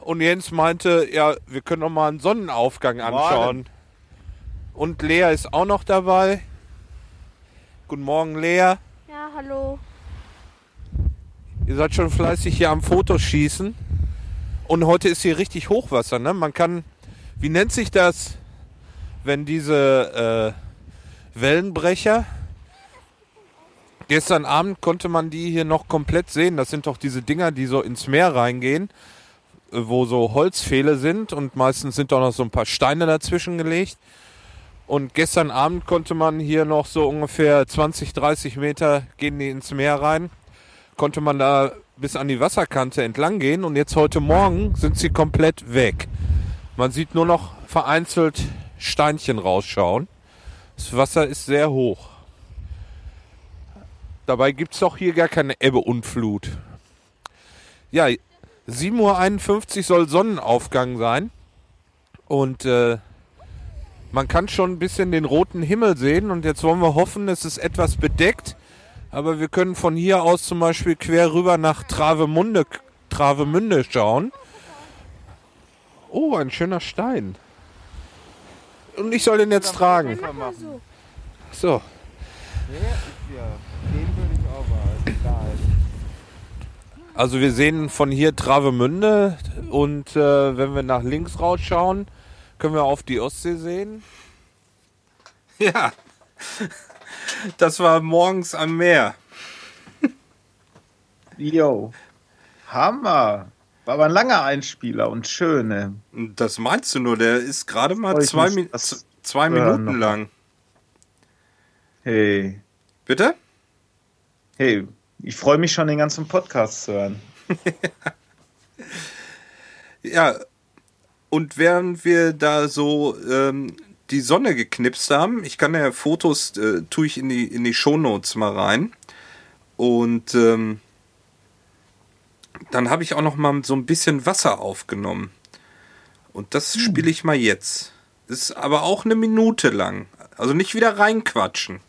Und Jens meinte, ja, wir können noch mal einen Sonnenaufgang anschauen. Und Lea ist auch noch dabei. Guten Morgen, Lea. Ja, hallo. Ihr seid schon fleißig hier am Fotoschießen. Und heute ist hier richtig Hochwasser, ne? Man kann, wie nennt sich das, wenn diese äh, Wellenbrecher, gestern Abend konnte man die hier noch komplett sehen. Das sind doch diese Dinger, die so ins Meer reingehen, äh, wo so Holzpfähle sind und meistens sind doch noch so ein paar Steine dazwischen gelegt. Und gestern Abend konnte man hier noch so ungefähr 20, 30 Meter gehen die ins Meer rein konnte man da bis an die Wasserkante entlang gehen und jetzt heute Morgen sind sie komplett weg. Man sieht nur noch vereinzelt Steinchen rausschauen. Das Wasser ist sehr hoch. Dabei gibt es doch hier gar keine Ebbe und Flut. Ja, 7.51 Uhr soll Sonnenaufgang sein. Und äh, man kann schon ein bisschen den roten Himmel sehen. Und jetzt wollen wir hoffen, es ist etwas bedeckt. Aber wir können von hier aus zum Beispiel quer rüber nach Travemünde, Travemünde schauen. Oh, ein schöner Stein. Und ich soll den jetzt tragen. So. Also wir sehen von hier Travemünde und äh, wenn wir nach links rausschauen, können wir auf die Ostsee sehen. Ja, das war morgens am Meer. Yo. Hammer. War aber ein langer Einspieler und schöne. Das meinst du nur, der ist gerade mal zwei, Mi zwei Minuten lang. Hey. Bitte? Hey, ich freue mich schon, den ganzen Podcast zu hören. [LAUGHS] Ja, und während wir da so ähm, die Sonne geknipst haben, ich kann ja Fotos, äh, tue ich in die, in die Shownotes mal rein. Und ähm, dann habe ich auch noch mal so ein bisschen Wasser aufgenommen. Und das spiele ich mal jetzt. Ist aber auch eine Minute lang. Also nicht wieder reinquatschen.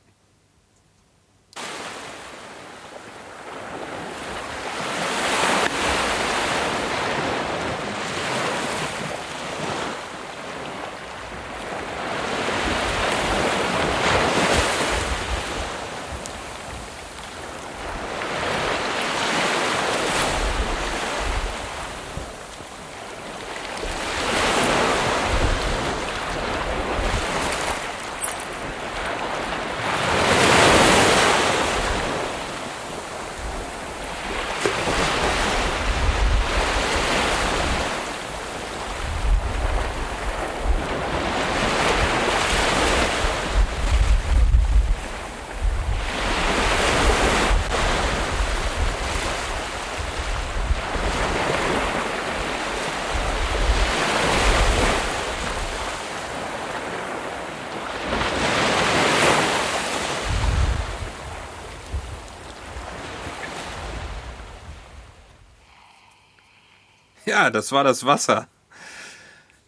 Ja, das war das Wasser.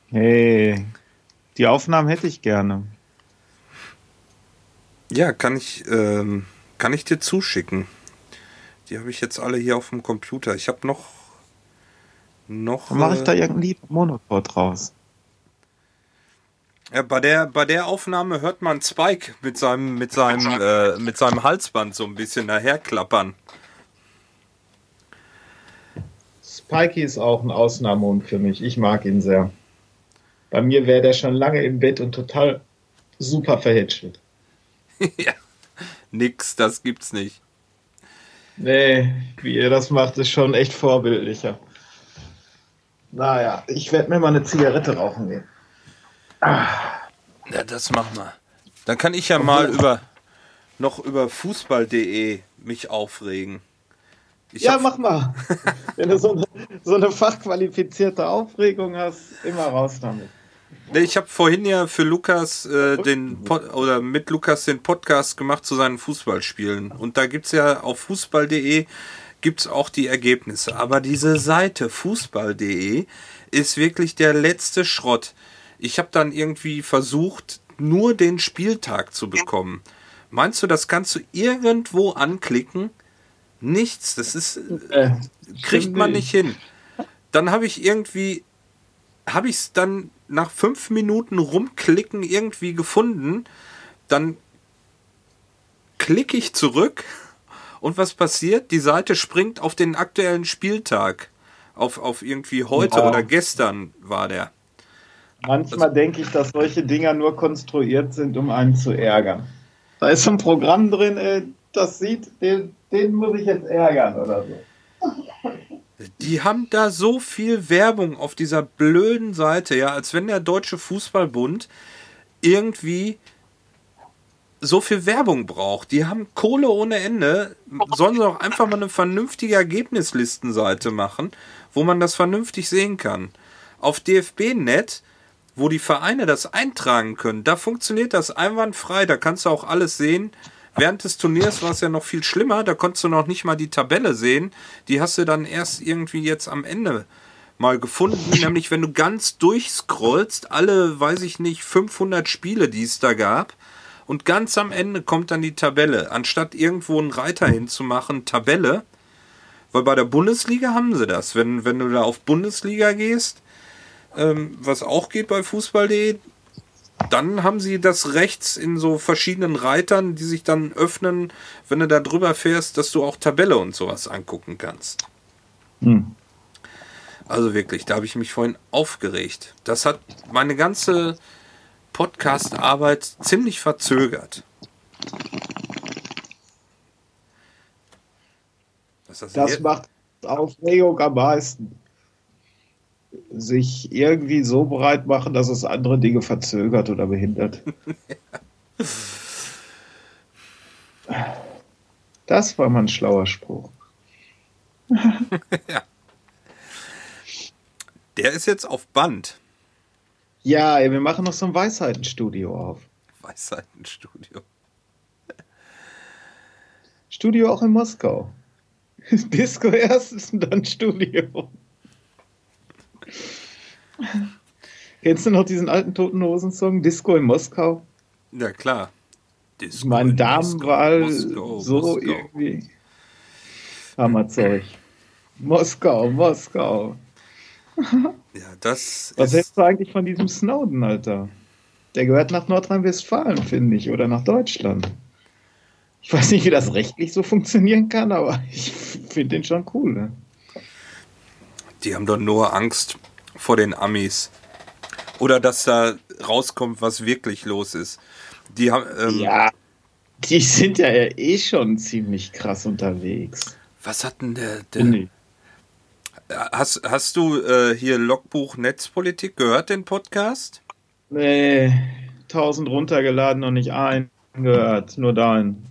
Hey, die Aufnahmen hätte ich gerne. Ja, kann ich, ähm, kann ich dir zuschicken. Die habe ich jetzt alle hier auf dem Computer. Ich habe noch. noch Dann mache ich äh, da irgendein Lied Monopod raus. Ja, bei der, bei der Aufnahme hört man Spike mit seinem, mit seinem, äh, mit seinem Halsband so ein bisschen daherklappern. Spikey ist auch ein Ausnahmehund für mich. Ich mag ihn sehr. Bei mir wäre der schon lange im Bett und total super verhätschelt. [LAUGHS] ja. Nix, das gibt's nicht. Nee, wie ihr das macht, ist schon echt vorbildlicher. Naja, ich werde mir mal eine Zigarette rauchen gehen. Ja, das machen wir. Dann kann ich ja mal über noch über Fußball.de mich aufregen. Ich ja, mach mal. [LAUGHS] Wenn du so eine, so eine fachqualifizierte Aufregung hast, immer raus damit. Ich habe vorhin ja für Lukas äh, den Pod oder mit Lukas den Podcast gemacht zu seinen Fußballspielen. Und da gibt's ja auf fußball.de gibt's auch die Ergebnisse. Aber diese Seite fußball.de ist wirklich der letzte Schrott. Ich habe dann irgendwie versucht, nur den Spieltag zu bekommen. Meinst du, das kannst du irgendwo anklicken? Nichts. Das ist Äh, kriegt man nicht hin. Dann habe ich irgendwie, habe ich es dann nach fünf Minuten rumklicken irgendwie gefunden. Dann klicke ich zurück und was passiert? Die Seite springt auf den aktuellen Spieltag. Auf, auf irgendwie heute Wow. oder gestern war der. Manchmal denke ich, dass solche Dinger nur konstruiert sind, um einen zu ärgern. Da ist so ein Programm drin, ey, das sieht, den, den muss ich jetzt ärgern oder so. Die haben da so viel Werbung auf dieser blöden Seite, ja, als wenn der Deutsche Fußballbund irgendwie so viel Werbung braucht. Die haben Kohle ohne Ende. Sollen sie doch einfach mal eine vernünftige Ergebnislistenseite machen, wo man das vernünftig sehen kann. Auf DFB-Net, wo die Vereine das eintragen können, da funktioniert das einwandfrei. Da kannst du auch alles sehen. Während des Turniers war es ja noch viel schlimmer. Da konntest du noch nicht mal die Tabelle sehen. Die hast du dann erst irgendwie jetzt am Ende mal gefunden. [LAUGHS] Nämlich, wenn du ganz durchscrollst, alle, weiß ich nicht, 500 Spiele, die es da gab. Und ganz am Ende kommt dann die Tabelle. Anstatt irgendwo einen Reiter hinzumachen, Tabelle. Weil bei der Bundesliga haben sie das. Wenn, wenn du da auf Bundesliga gehst, ähm, was auch geht bei Fußball.de, dann haben sie das rechts in so verschiedenen Reitern, die sich dann öffnen, wenn du da drüber fährst, dass du auch Tabelle und sowas angucken kannst. Hm. Also wirklich, da habe ich mich vorhin aufgeregt. Das hat meine ganze Podcast-Arbeit ziemlich verzögert. Das, Das macht Aufregung am meisten. Sich irgendwie so breit machen, dass es andere Dinge verzögert oder behindert. [LAUGHS] Das war mal ein schlauer Spruch. [LAUGHS] Der ist jetzt auf Band. Ja, wir machen noch so ein Weisheitenstudio auf. Weisheitenstudio. Studio auch in Moskau. [LAUGHS] Disco erst und dann Studio. [LAUGHS] Kennst du noch diesen alten Toten Hosen-Song Disco in Moskau? Ja, klar. Disco Mein in Damenwahl Moskau, so Moskau. irgendwie. Hammerzeug. [CLEARS THROAT] Moskau, Moskau. [LAUGHS] Ja, das Was ist. hältst du eigentlich von diesem Snowden, Alter? Der gehört nach Nordrhein-Westfalen, finde ich, oder nach Deutschland. Ich weiß nicht, wie das rechtlich so funktionieren kann, aber [LAUGHS] ich finde den schon cool. Ne? Die haben doch nur Angst vor den Amis. Oder dass da rauskommt, was wirklich los ist. Die haben. Ähm, Ja, die sind ja eh schon ziemlich krass unterwegs. Was hat denn der. Der ich. hast, hast du äh, hier Logbuch Netzpolitik gehört, den Podcast? Nee, 1000 runtergeladen und nicht ein gehört, nur dein.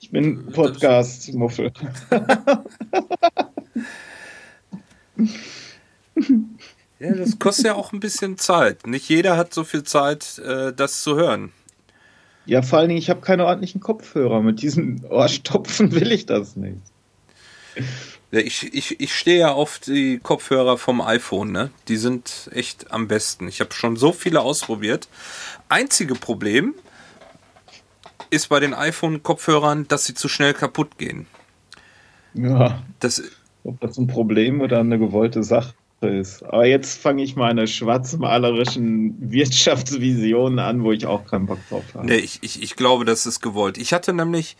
Ich bin Podcast-Muffel. [LAUGHS] Ja, das kostet ja auch ein bisschen Zeit. Nicht jeder hat so viel Zeit, äh, das zu hören. Ja, vor allen Dingen, ich habe keine ordentlichen Kopfhörer. Mit diesen Ohrstopfen [LAUGHS] will ich das nicht. Ich, ich, ich stehe ja auf die Kopfhörer vom iPhone, ne? Die sind echt am besten. Ich habe schon so viele ausprobiert. Einzige Problem ist bei den iPhone-Kopfhörern, dass sie zu schnell kaputt gehen. Ja. Das, Ob das ein Problem oder eine gewollte Sache ist. Aber jetzt fange ich meine schwarzmalerischen Wirtschaftsvisionen an, wo ich auch keinen Bock drauf habe. nee, ich, ich, ich glaube, das ist gewollt. Ich hatte nämlich,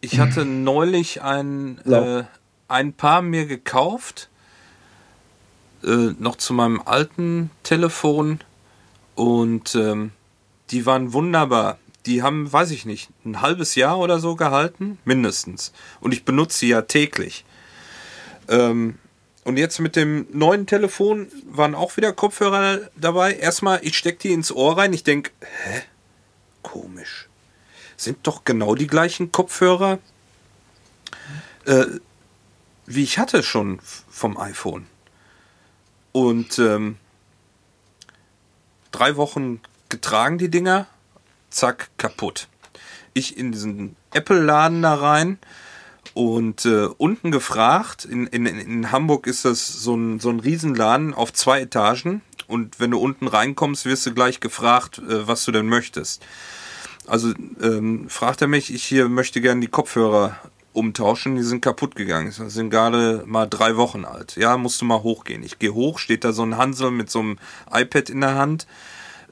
ich hatte [CLEARS THROAT] neulich ein, äh, ein paar mir gekauft, äh, noch zu meinem alten Telefon und ähm, die waren wunderbar. Die haben, weiß ich nicht, ein halbes Jahr oder so gehalten, mindestens. Und ich benutze sie ja täglich. Ähm, und jetzt mit dem neuen Telefon waren auch wieder Kopfhörer dabei. Erstmal, ich stecke die ins Ohr rein. Ich denke, hä? Komisch. Sind doch genau die gleichen Kopfhörer, äh, wie ich hatte schon vom iPhone. Und ähm, drei Wochen getragen die Dinger, zack, kaputt. Ich in diesen Apple-Laden da rein und äh, unten gefragt, in, in, in Hamburg ist das so ein, so ein Riesenladen auf zwei Etagen und wenn du unten reinkommst, wirst du gleich gefragt, äh, was du denn möchtest. Also ähm, fragt er mich, ich hier möchte gerne die Kopfhörer umtauschen, die sind kaputt gegangen. Die sind gerade mal drei Wochen alt. Ja, musst du mal hochgehen. Ich gehe hoch, steht da so ein Hansel mit so einem iPad in der Hand,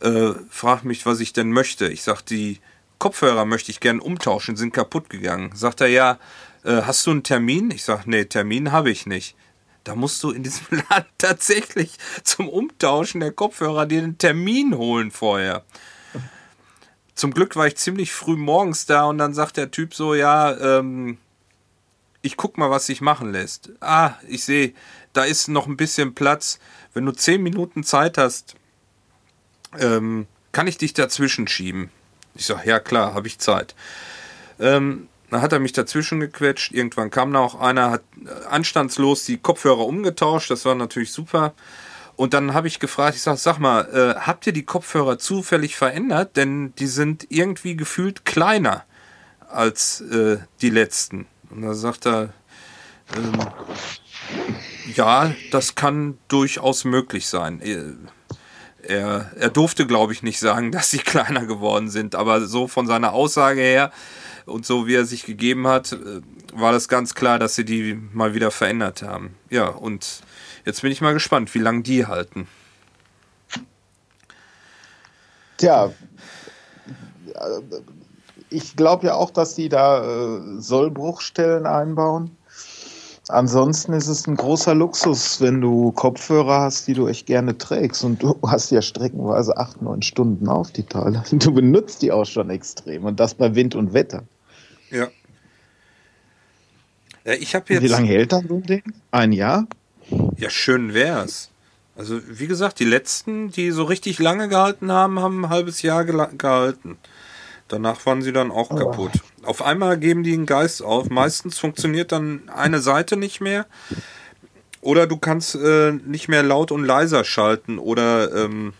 äh, fragt mich, was ich denn möchte. Ich sag, die Kopfhörer möchte ich gerne umtauschen, sind kaputt gegangen. Sagt er, ja, äh, hast du einen Termin? Ich sag, nee, Termin habe ich nicht. Da musst du in diesem [LAUGHS] Land tatsächlich zum Umtauschen der Kopfhörer dir einen Termin holen vorher. Zum Glück war ich ziemlich früh morgens da und dann sagt der Typ so, ja, ähm, ich guck mal, was sich machen lässt. Ah, ich sehe, da ist noch ein bisschen Platz. Wenn du zehn Minuten Zeit hast, ähm, kann ich dich dazwischen schieben. Ich sag, ja klar, habe ich Zeit. Ähm, dann hat er mich dazwischen gequetscht. Irgendwann kam da auch einer, hat äh, anstandslos die Kopfhörer umgetauscht. Das war natürlich super. Und dann habe ich gefragt, ich sag, sag mal, äh, habt ihr die Kopfhörer zufällig verändert? Denn die sind irgendwie gefühlt kleiner als äh, die letzten. Und da sagt er, ähm, ja, das kann durchaus möglich sein. Er, er durfte, glaube ich, nicht sagen, [LAUGHS] dass sie kleiner geworden sind, aber so von seiner Aussage her und so wie er sich gegeben hat, äh, war das ganz klar, dass sie die mal wieder verändert haben. Ja, und jetzt bin ich mal gespannt, wie lange die halten. Tja, äh, ich glaube ja auch, dass die da äh, Sollbruchstellen einbauen. Ansonsten ist es ein großer Luxus, wenn du Kopfhörer hast, die du echt gerne trägst. Und du hast ja streckenweise acht, neun Stunden auf die Teile. Du benutzt die auch schon extrem. Und das bei Wind und Wetter. Ja. Ja, ich habe Wie jetzt. lange hält dann so ein Ding? Ein Jahr? Ja, schön wär's. Also, wie gesagt, die letzten, die so richtig lange gehalten haben, haben ein halbes Jahr gehalten. Danach waren sie dann auch kaputt. Auf einmal geben die einen Geist auf. Meistens funktioniert dann eine Seite nicht mehr. Oder du kannst äh, nicht mehr laut und leiser schalten oder ähm,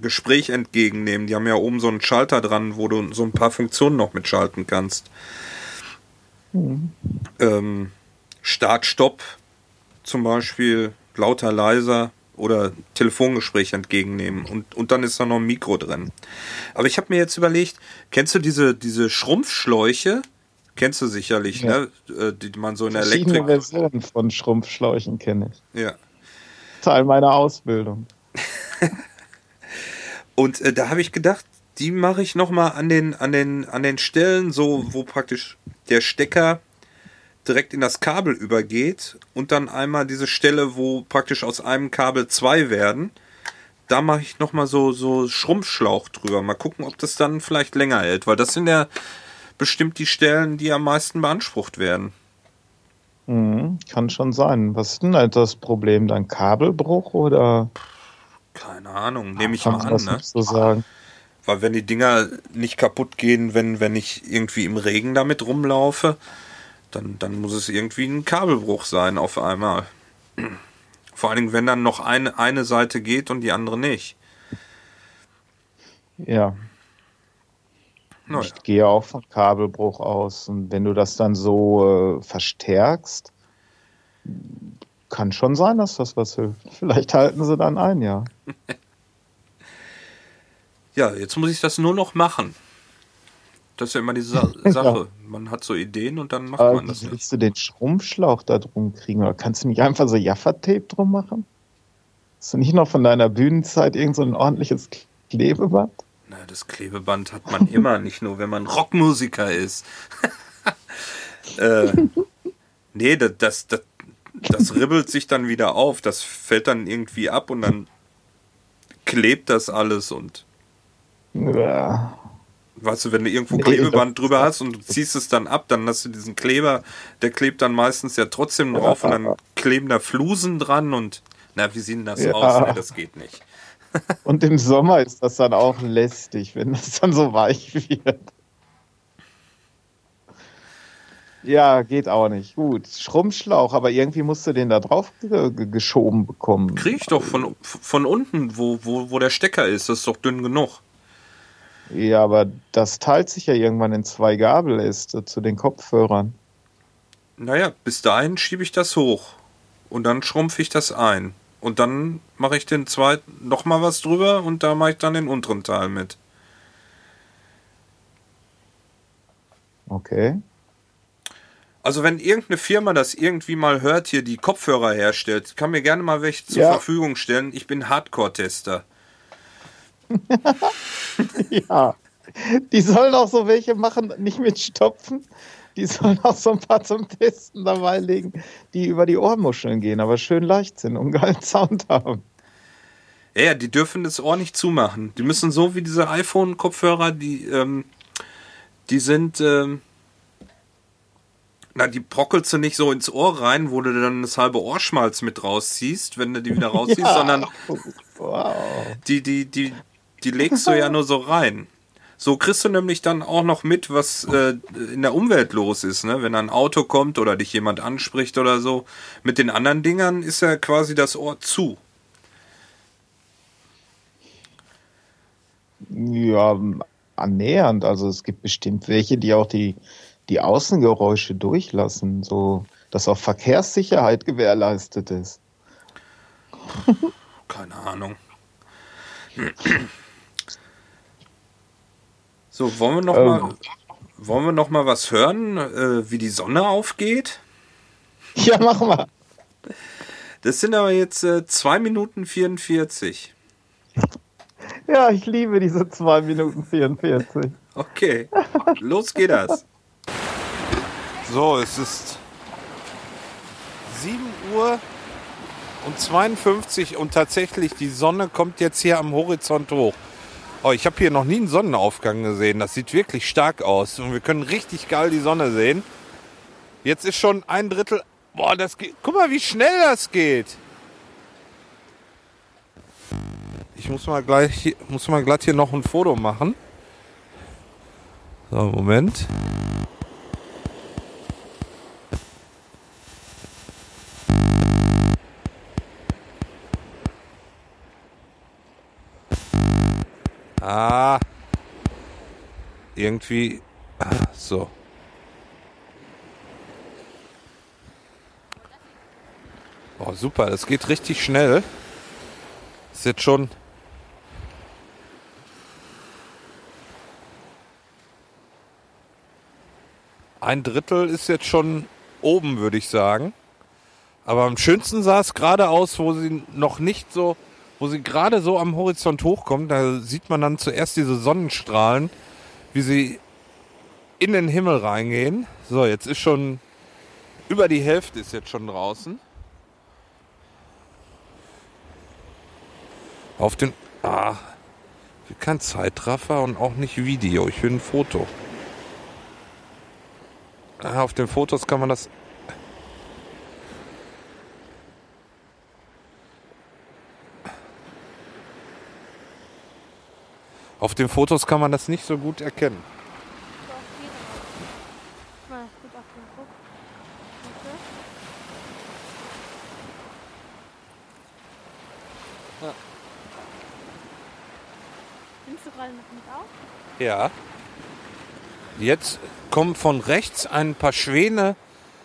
Gespräch entgegennehmen. Die haben ja oben so einen Schalter dran, wo du so ein paar Funktionen noch mitschalten kannst. Ähm, Start, Stopp zum Beispiel, lauter, leiser oder Telefongespräch entgegennehmen und, und dann ist da noch ein Mikro drin. Aber ich habe mir jetzt überlegt, kennst du diese, diese Schrumpfschläuche? Kennst du sicherlich, Ja. ne? Äh, Die man so in der Verschiedene Elektrik. Versionen von Schrumpfschläuchen kenne ich. Ja. Teil meiner Ausbildung. [LAUGHS] Und äh, da habe ich gedacht, die mache ich nochmal an den, an, den, an den Stellen, so wo praktisch der Stecker direkt in das Kabel übergeht und dann einmal diese Stelle, wo praktisch aus einem Kabel zwei werden. Da mache ich nochmal so, so Schrumpfschlauch drüber. Mal gucken, ob das dann vielleicht länger hält, weil das sind ja bestimmt die Stellen, die am meisten beansprucht werden. Mhm, kann schon sein. Was ist denn das Problem? Dann Kabelbruch oder Keine Ahnung, nehme ich mal an, ne? so sagen? Weil wenn die Dinger nicht kaputt gehen, wenn, wenn ich irgendwie im Regen damit rumlaufe, dann, dann muss es irgendwie ein Kabelbruch sein auf einmal. Vor allen Dingen, wenn dann noch eine, eine Seite geht und die andere nicht. Ja. Naja. Ich gehe auch von Kabelbruch aus. Und wenn du das dann so äh, verstärkst, kann schon sein, dass das was hilft. Vielleicht halten sie dann ein, ja. [LAUGHS] Ja, jetzt muss ich das nur noch machen. Das ist ja immer die Sa [LAUGHS] Sache. Man hat so Ideen und dann macht Aber man das nicht. willst du den Schrumpfschlauch da drum kriegen? Oder kannst du nicht einfach so Jaffa-Tape drum machen? Hast du nicht noch von deiner Bühnenzeit irgend so ein ordentliches Klebeband? Na, das Klebeband hat man [LAUGHS] immer, nicht nur wenn man Rockmusiker ist. äh, nee, das, das, das, das ribbelt sich dann wieder auf. Das fällt dann irgendwie ab und dann klebt das alles und Ja. weißt du, wenn du irgendwo Nee, Klebeband drüber hast und du ziehst es dann ab, dann hast du diesen Kleber, der klebt dann meistens ja trotzdem drauf und dann kleben da Flusen dran und na, wie sieht denn das Ja. aus? Nee, das geht nicht. Und im Sommer ist das dann auch lästig, wenn das dann so weich wird. Ja, geht auch nicht. Gut, Schrumpfschlauch, aber irgendwie musst du den da drauf ge ge- geschoben bekommen. Krieg ich doch von, von unten, wo, wo, wo der Stecker ist, das ist doch dünn genug. Ja, aber das teilt sich ja irgendwann in zwei Gabeläste zu den Kopfhörern. Naja, bis dahin schiebe ich das hoch. Und dann schrumpfe ich das ein. Und dann mache ich den zweiten nochmal was drüber und da mache ich dann den unteren Teil mit. Okay. Also wenn irgendeine Firma das irgendwie mal hört, hier die Kopfhörer herstellt, kann mir gerne mal welche zur Ja. Verfügung stellen. Ich bin Hardcore-Tester. [LAUGHS] Ja. Die sollen auch so welche machen, nicht mit Stopfen. Die sollen auch so ein paar zum Testen dabei legen, die über die Ohrmuscheln gehen, aber schön leicht sind und geilen Sound haben. Ja, ja, die dürfen das Ohr nicht zumachen. Die müssen so wie diese iPhone-Kopfhörer, die, ähm, die sind, ähm, na, die brockelst du nicht so ins Ohr rein, wo du dann das halbe Ohrschmalz mit rausziehst, wenn du die wieder [LAUGHS] rausziehst, Ja. sondern Wow. die, die, die, die legst du ja nur so rein. So kriegst du nämlich dann auch noch mit, was äh, in der Umwelt los ist, ne? Wenn ein Auto kommt oder dich jemand anspricht oder so. Mit den anderen Dingern ist ja quasi das Ohr zu. Ja, annähernd. Also es gibt bestimmt welche, die auch die, die Außengeräusche durchlassen, so dass auch Verkehrssicherheit gewährleistet ist. [LAUGHS] Keine Ahnung. So, wollen wir noch Ähm. mal, wollen wir noch mal was hören, äh, wie die Sonne aufgeht? [LAUGHS] Ja, mach mal. Das sind aber jetzt äh, 2 Minuten 44. Ja, ich liebe diese 2 Minuten 44. Okay, los geht das. [LAUGHS] So, es ist 7 Uhr und 52 und tatsächlich die Sonne kommt jetzt hier am Horizont hoch. Oh, ich habe hier noch nie einen Sonnenaufgang gesehen. Das sieht wirklich stark aus und wir können richtig geil die Sonne sehen. Jetzt ist schon ein Drittel. Boah, das geht. Guck mal, wie schnell das geht. Ich muss mal gleich, muss mal glatt hier noch ein Foto machen. So, Moment. Ah. Irgendwie. Ah, so. Oh, super, das geht richtig schnell. Ist jetzt schon. Ein Drittel ist jetzt schon oben, würde ich sagen. Aber am schönsten sah es gerade aus, wo sie noch nicht so, wo sie gerade so am Horizont hochkommt. Da sieht man dann zuerst diese Sonnenstrahlen, wie sie in den Himmel reingehen. So, jetzt ist schon über die Hälfte ist jetzt schon draußen. Auf den. Ah. Kein Zeitraffer und auch nicht Video. Ich will ein Foto. Ah, auf den Fotos kann man das. Auf den Fotos kann man das nicht so gut erkennen. Ja. Jetzt kommen von rechts ein paar Schwäne,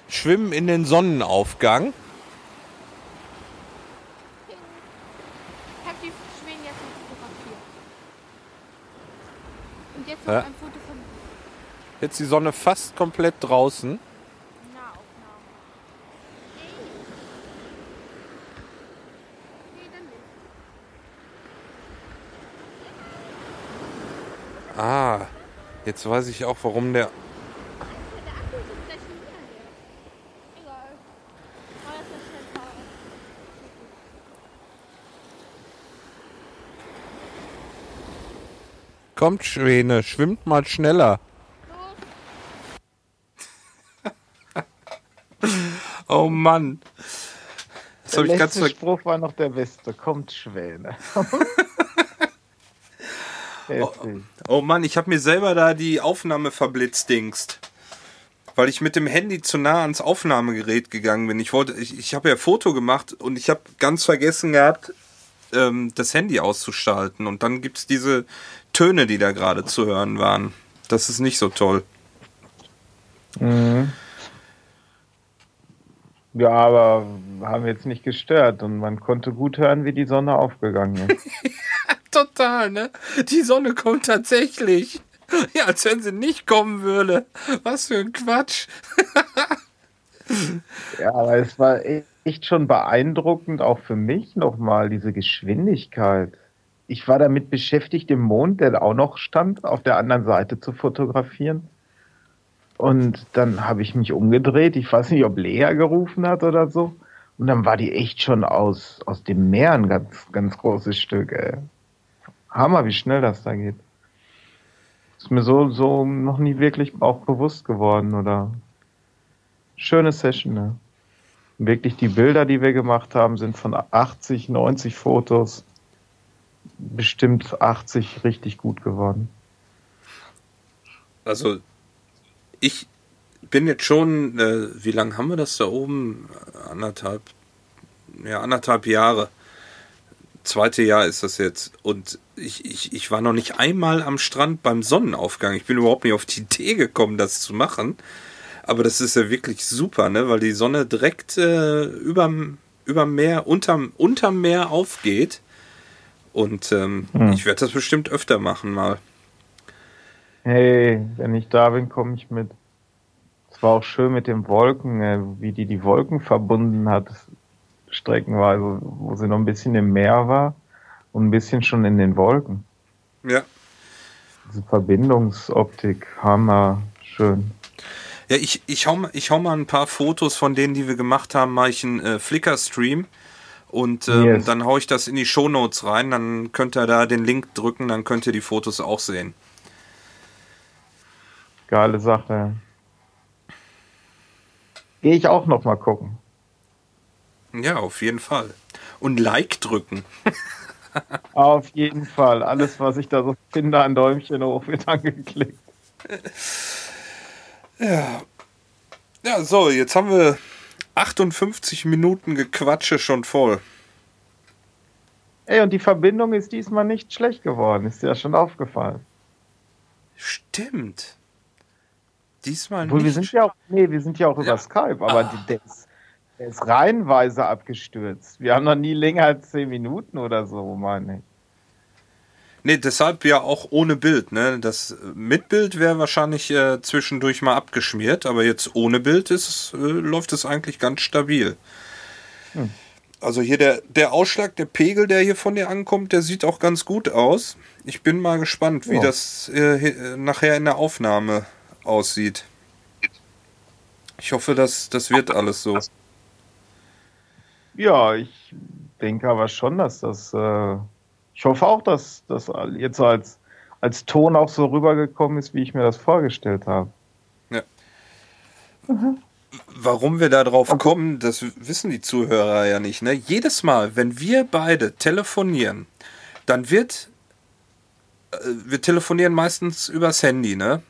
schwimmen in den Sonnenaufgang. Ich habe die Schwäne jetzt noch fotografiert. Und jetzt Ja. noch ein Foto von Jetzt die Sonne fast komplett draußen. Ah, jetzt weiß ich auch, warum der. Kommt, Schwäne, schwimmt mal schneller. Oh Mann. Das Der habe ich ganz letzte Spruch war noch der beste. Kommt Schwäne. Heftig. [LAUGHS] Oh Mann, ich habe mir selber da die Aufnahme verblitzdingst. Weil ich mit dem Handy zu nah ans Aufnahmegerät gegangen bin. Ich wollte, ich, ich habe ja Foto gemacht und ich habe ganz vergessen gehabt, ähm, das Handy auszuschalten. Und dann gibt's diese Töne, die da gerade zu hören waren. Das ist nicht so toll. Mhm. Ja, aber haben jetzt nicht gestört und man konnte gut hören, wie die Sonne aufgegangen ist. [LAUGHS] Total, ne? Die Sonne kommt tatsächlich. Ja, als wenn sie nicht kommen würde. Was für ein Quatsch. [LAUGHS] ja, aber es war echt schon beeindruckend, auch für mich nochmal, diese Geschwindigkeit. Ich war damit beschäftigt, den Mond, der auch noch stand, auf der anderen Seite zu fotografieren. Und dann habe ich mich umgedreht. Ich weiß nicht, ob Lea gerufen hat oder so. Und dann war die echt schon aus, aus dem Meer ein ganz, ganz großes Stück. Ey. Hammer, wie schnell das da geht. Ist mir so, so noch nie wirklich auch bewusst geworden, oder? Schöne Session, ne? Wirklich die Bilder, die wir gemacht haben, sind von 80, 90 Fotos bestimmt 80 richtig gut geworden. Also, ich bin jetzt schon, äh, wie lange haben wir das da oben? Anderthalb, ja, anderthalb Jahre. Zweite Jahr ist das jetzt. Und ich, ich, ich war noch nicht einmal am Strand beim Sonnenaufgang. Ich bin überhaupt nicht auf die Idee gekommen, das zu machen. Aber das ist ja wirklich super, ne? Weil die Sonne direkt äh, überm, überm Meer, unterm, unterm Meer aufgeht. Und ähm, Hm. ich werde das bestimmt öfter machen mal. Hey, wenn ich da bin, komme ich mit. Es war auch schön mit den Wolken, äh, wie die die Wolken verbunden hat, streckenweise, wo sie noch ein bisschen im Meer war und ein bisschen schon in den Wolken. Ja. Diese Verbindungsoptik, hammer, schön. Ja, ich, ich, hau, mal- ich hau mal ein paar Fotos von denen, die wir gemacht haben, mache ich einen äh, Flickr-Stream und ähm, Yes. dann hau ich das in die Shownotes rein, dann könnt ihr da den Link drücken, dann könnt ihr die Fotos auch sehen. Geile Sache. Gehe ich auch noch mal gucken. Ja, auf jeden Fall. Und Like drücken. [LAUGHS] Auf jeden Fall. Alles, was ich da so finde, ein Däumchen hoch wird angeklickt. Ja, so, jetzt haben wir 58 Minuten Gequatsche schon voll. Ey, und die Verbindung ist diesmal nicht schlecht geworden. Ist dir ja schon aufgefallen. Stimmt. Diesmal Obwohl, wir nicht. sind ja auch, nee, wir sind ja auch über Ja. Skype, aber Ah. der, ist, der ist reihenweise abgestürzt. Wir haben noch nie länger als 10 Minuten oder so, meine ich. Nee, deshalb ja auch ohne Bild. Ne? Das äh, mit Bild wäre wahrscheinlich äh, zwischendurch mal abgeschmiert, aber jetzt ohne Bild ist, äh, läuft es eigentlich ganz stabil. Hm. Also hier der, der Ausschlag, der Pegel, der hier von dir ankommt, der sieht auch ganz gut aus. Ich bin mal gespannt, wie Ja. das äh, he- nachher in der Aufnahme aussieht. Ich hoffe, dass das wird alles so. Ja, ich denke aber schon, dass das. Äh, ich hoffe auch, dass das jetzt so als, als Ton auch so rübergekommen ist, wie ich mir das vorgestellt habe. Warum wir da drauf kommen, das wissen die Zuhörer ja nicht. Ne? Jedes Mal, wenn wir beide telefonieren, dann wird. äh, Wir telefonieren meistens übers Handy, ne?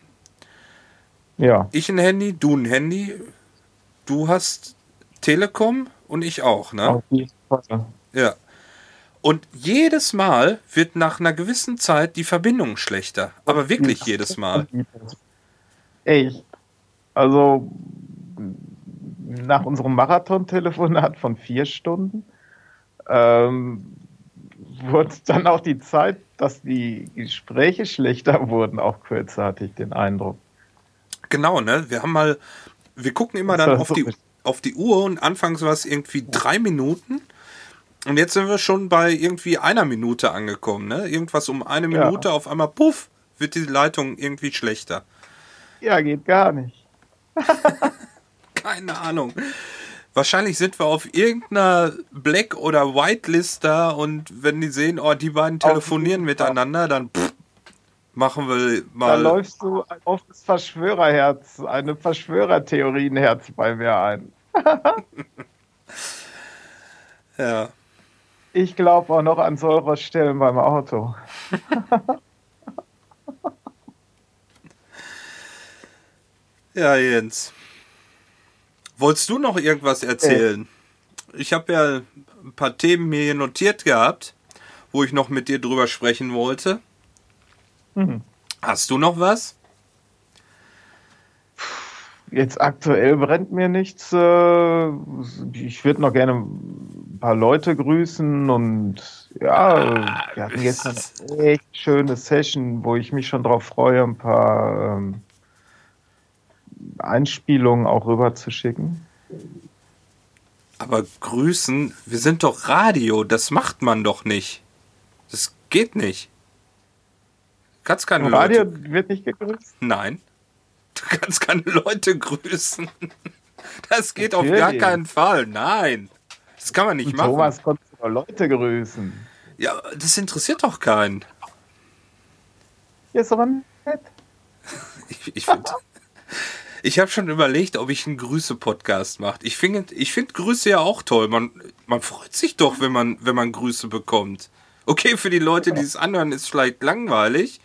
Ja, Ich ein Handy, du ein Handy, du hast Telekom und ich auch, ne? auf jeden Fall. Ja. Und jedes Mal wird nach einer gewissen Zeit die Verbindung schlechter. Aber wirklich jedes Mal. Echt. Also nach unserem Marathon-Telefonat von vier Stunden ähm, wurde dann auch die Zeit, dass die Gespräche schlechter wurden, auch kürzer, hatte ich den Eindruck. Genau, ne? Wir haben mal, wir gucken immer dann auf die, auf die Uhr und anfangs war es irgendwie drei Minuten. Und jetzt sind wir schon bei irgendwie einer Minute angekommen, ne? Irgendwas um eine Ja. Minute, auf einmal, puff, wird die Leitung irgendwie schlechter. Ja, geht gar nicht. [LAUGHS] Keine Ahnung. Wahrscheinlich sind wir auf irgendeiner Black- oder Whitelist-da und wenn die sehen, oh, die beiden telefonieren miteinander, dann pff, machen wir Da mal. läufst du auf das Verschwörerherz, eine Verschwörertheorienherz bei mir ein. [LAUGHS] Ja. Ich glaube auch noch an Sollroststellen beim Auto. [LAUGHS] Ja, Jens. Wolltest du noch irgendwas erzählen? Ich habe ja ein paar Themen mir hier notiert gehabt, wo ich noch mit dir drüber sprechen wollte. Mhm. Hast du noch was? Jetzt aktuell brennt mir nichts. äh, Ich würde noch gerne ein paar Leute grüßen und ja, wir hatten gestern eine echt schöne Session, wo ich mich schon drauf freue, ein paar ähm, Einspielungen auch rüber zu schicken. Aber grüßen, wir sind doch Radio, das macht man doch nicht. Das geht nicht. Du kannst keine Im Radio Leute. wird nicht gegrüßt. Nein. Du kannst keine Leute grüßen. [LAUGHS] Das geht auf gar Natürlich. keinen Fall. Nein. Das kann man nicht Und machen. Thomas konnte doch Leute grüßen. Ja, das interessiert doch keinen. Ja, ist aber nett. [LAUGHS] Ich, ich finde. [LAUGHS] Ich habe schon überlegt, ob ich einen Grüße-Podcast mache. Ich finde ich find Grüße ja auch toll. Man, man freut sich doch, wenn man, wenn man Grüße bekommt. Okay, für die Leute, die es anhören, ist vielleicht langweilig.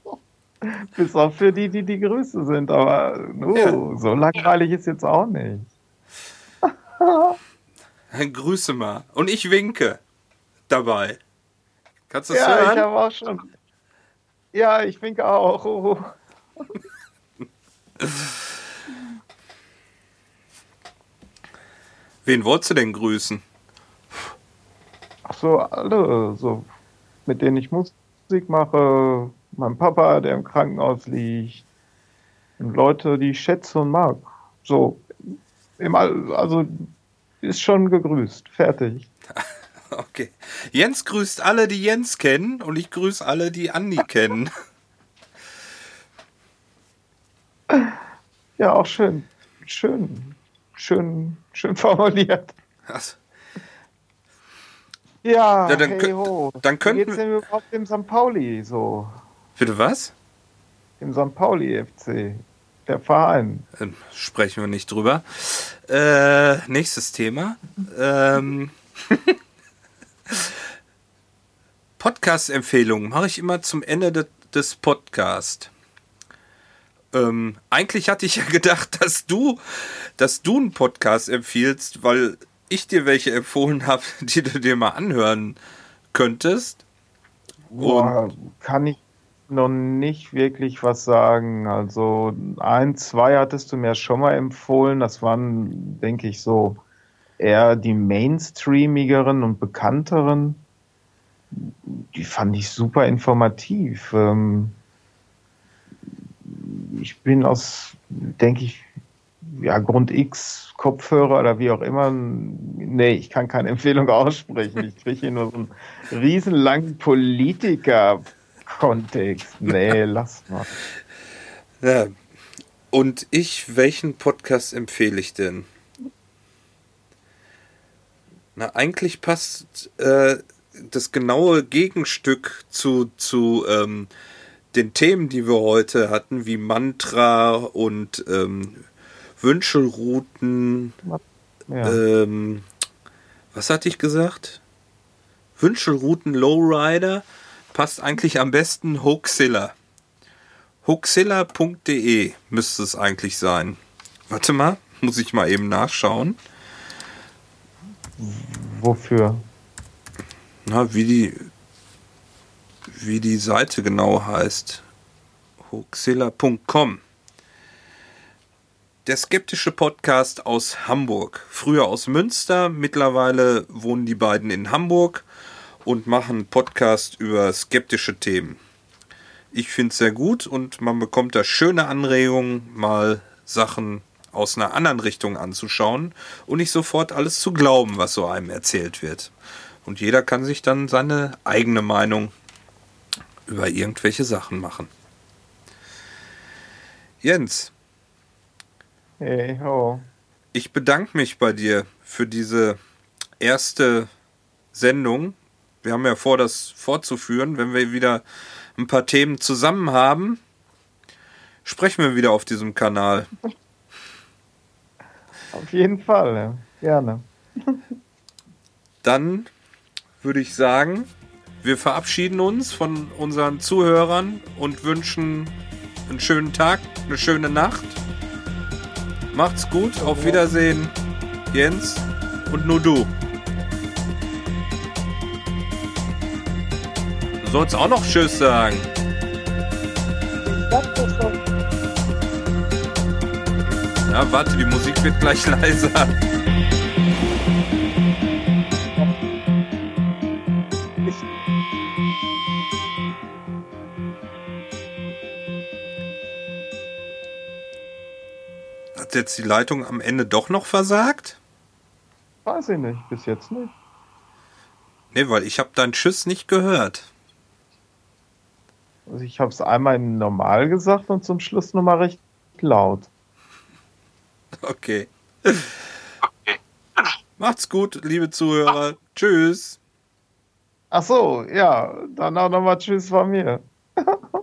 [LAUGHS] Bis auf für die, die die Grüße sind. Aber uh, Ja. so langweilig ist jetzt auch nicht. [LAUGHS] Grüße mal. Und ich winke dabei. Kannst du das Ja, ich hören? habe auch schon. Ja, ich winke auch. Oh. [LAUGHS] Wen wolltest du denn grüßen? Ach so, alle, so, mit denen ich Musik mache. Mein Papa, der im Krankenhaus liegt. Und Leute, die ich schätze und mag. So, im also ist schon gegrüßt. Fertig. [LAUGHS] Okay. Jens grüßt alle, die Jens kennen. Und ich grüße alle, die Andi [LAUGHS] kennen. Ja, auch schön. Schön. Schön, schön [LAUGHS] formuliert. Also, Ja, Ja, dann hey ho. dann könnten denn überhaupt dem St. Pauli so? Bitte was? Im St. Pauli FC. Der Verein. Ähm, sprechen wir nicht drüber. Äh, nächstes Thema. Ähm, [LAUGHS] Podcast-Empfehlungen mache ich immer zum Ende de des Podcasts. Ähm, eigentlich hatte ich ja gedacht, dass du, dass du einen Podcast empfiehlst, weil ich dir welche empfohlen habe, [LAUGHS] die du dir mal anhören könntest. Boah, kann ich noch nicht wirklich was sagen. Also ein, zwei hattest du mir schon mal empfohlen. Das waren, denke ich, so eher die mainstreamigeren und bekannteren. Die fand ich super informativ. Ähm, ich bin aus, denke ich, ja, Grund X, Kopfhörer oder wie auch immer. Nee, ich kann keine Empfehlung [LAUGHS] aussprechen. Ich kriege hier nur so einen riesenlangen Politiker-Kontext. Nee, [LAUGHS] lass mal. Ja. Und ich, welchen Podcast empfehle ich denn? Na, eigentlich passt äh, das genaue Gegenstück zu, zu ähm, den Themen, die wir heute hatten, wie Mantra und ähm, Wünschelrouten. Ja. Ähm, was hatte ich gesagt? Wünschelrouten Lowrider passt eigentlich am besten Hoaxilla. Hoaxilla.de müsste es eigentlich sein. Warte mal, muss ich mal eben nachschauen. Wofür? Na, wie die wie die Seite genau heißt. Hoaxilla.com. Der skeptische Podcast aus Hamburg. Früher aus Münster, mittlerweile wohnen die beiden in Hamburg und machen Podcast über skeptische Themen. Ich finde es sehr gut und man bekommt da schöne Anregungen, mal Sachen aus einer anderen Richtung anzuschauen und nicht sofort alles zu glauben, was so einem erzählt wird. Und jeder kann sich dann seine eigene Meinung über irgendwelche Sachen machen. Jens, Hey, ho. ich bedanke mich bei dir für diese erste Sendung. Wir haben ja vor, das fortzuführen. Wenn wir wieder ein paar Themen zusammen haben, sprechen wir wieder auf diesem Kanal. Auf jeden Fall, ja. gerne. Dann würde ich sagen, wir verabschieden uns von unseren Zuhörern und wünschen einen schönen Tag, eine schöne Nacht. Macht's gut, auf Wiedersehen, Jens und nur du. Sollst auch noch Tschüss sagen. Ja, warte, die Musik wird gleich [LAUGHS] leiser. Hat jetzt die Leitung am Ende doch noch versagt? Weiß ich nicht, bis jetzt nicht. Nee, weil ich habe dein Tschüss nicht gehört. Also ich habe es einmal im Normal gesagt und zum Schluss nochmal recht laut. Okay. Macht's gut, liebe Zuhörer. Tschüss. Ach so, ja, dann auch nochmal Tschüss von mir. [LAUGHS]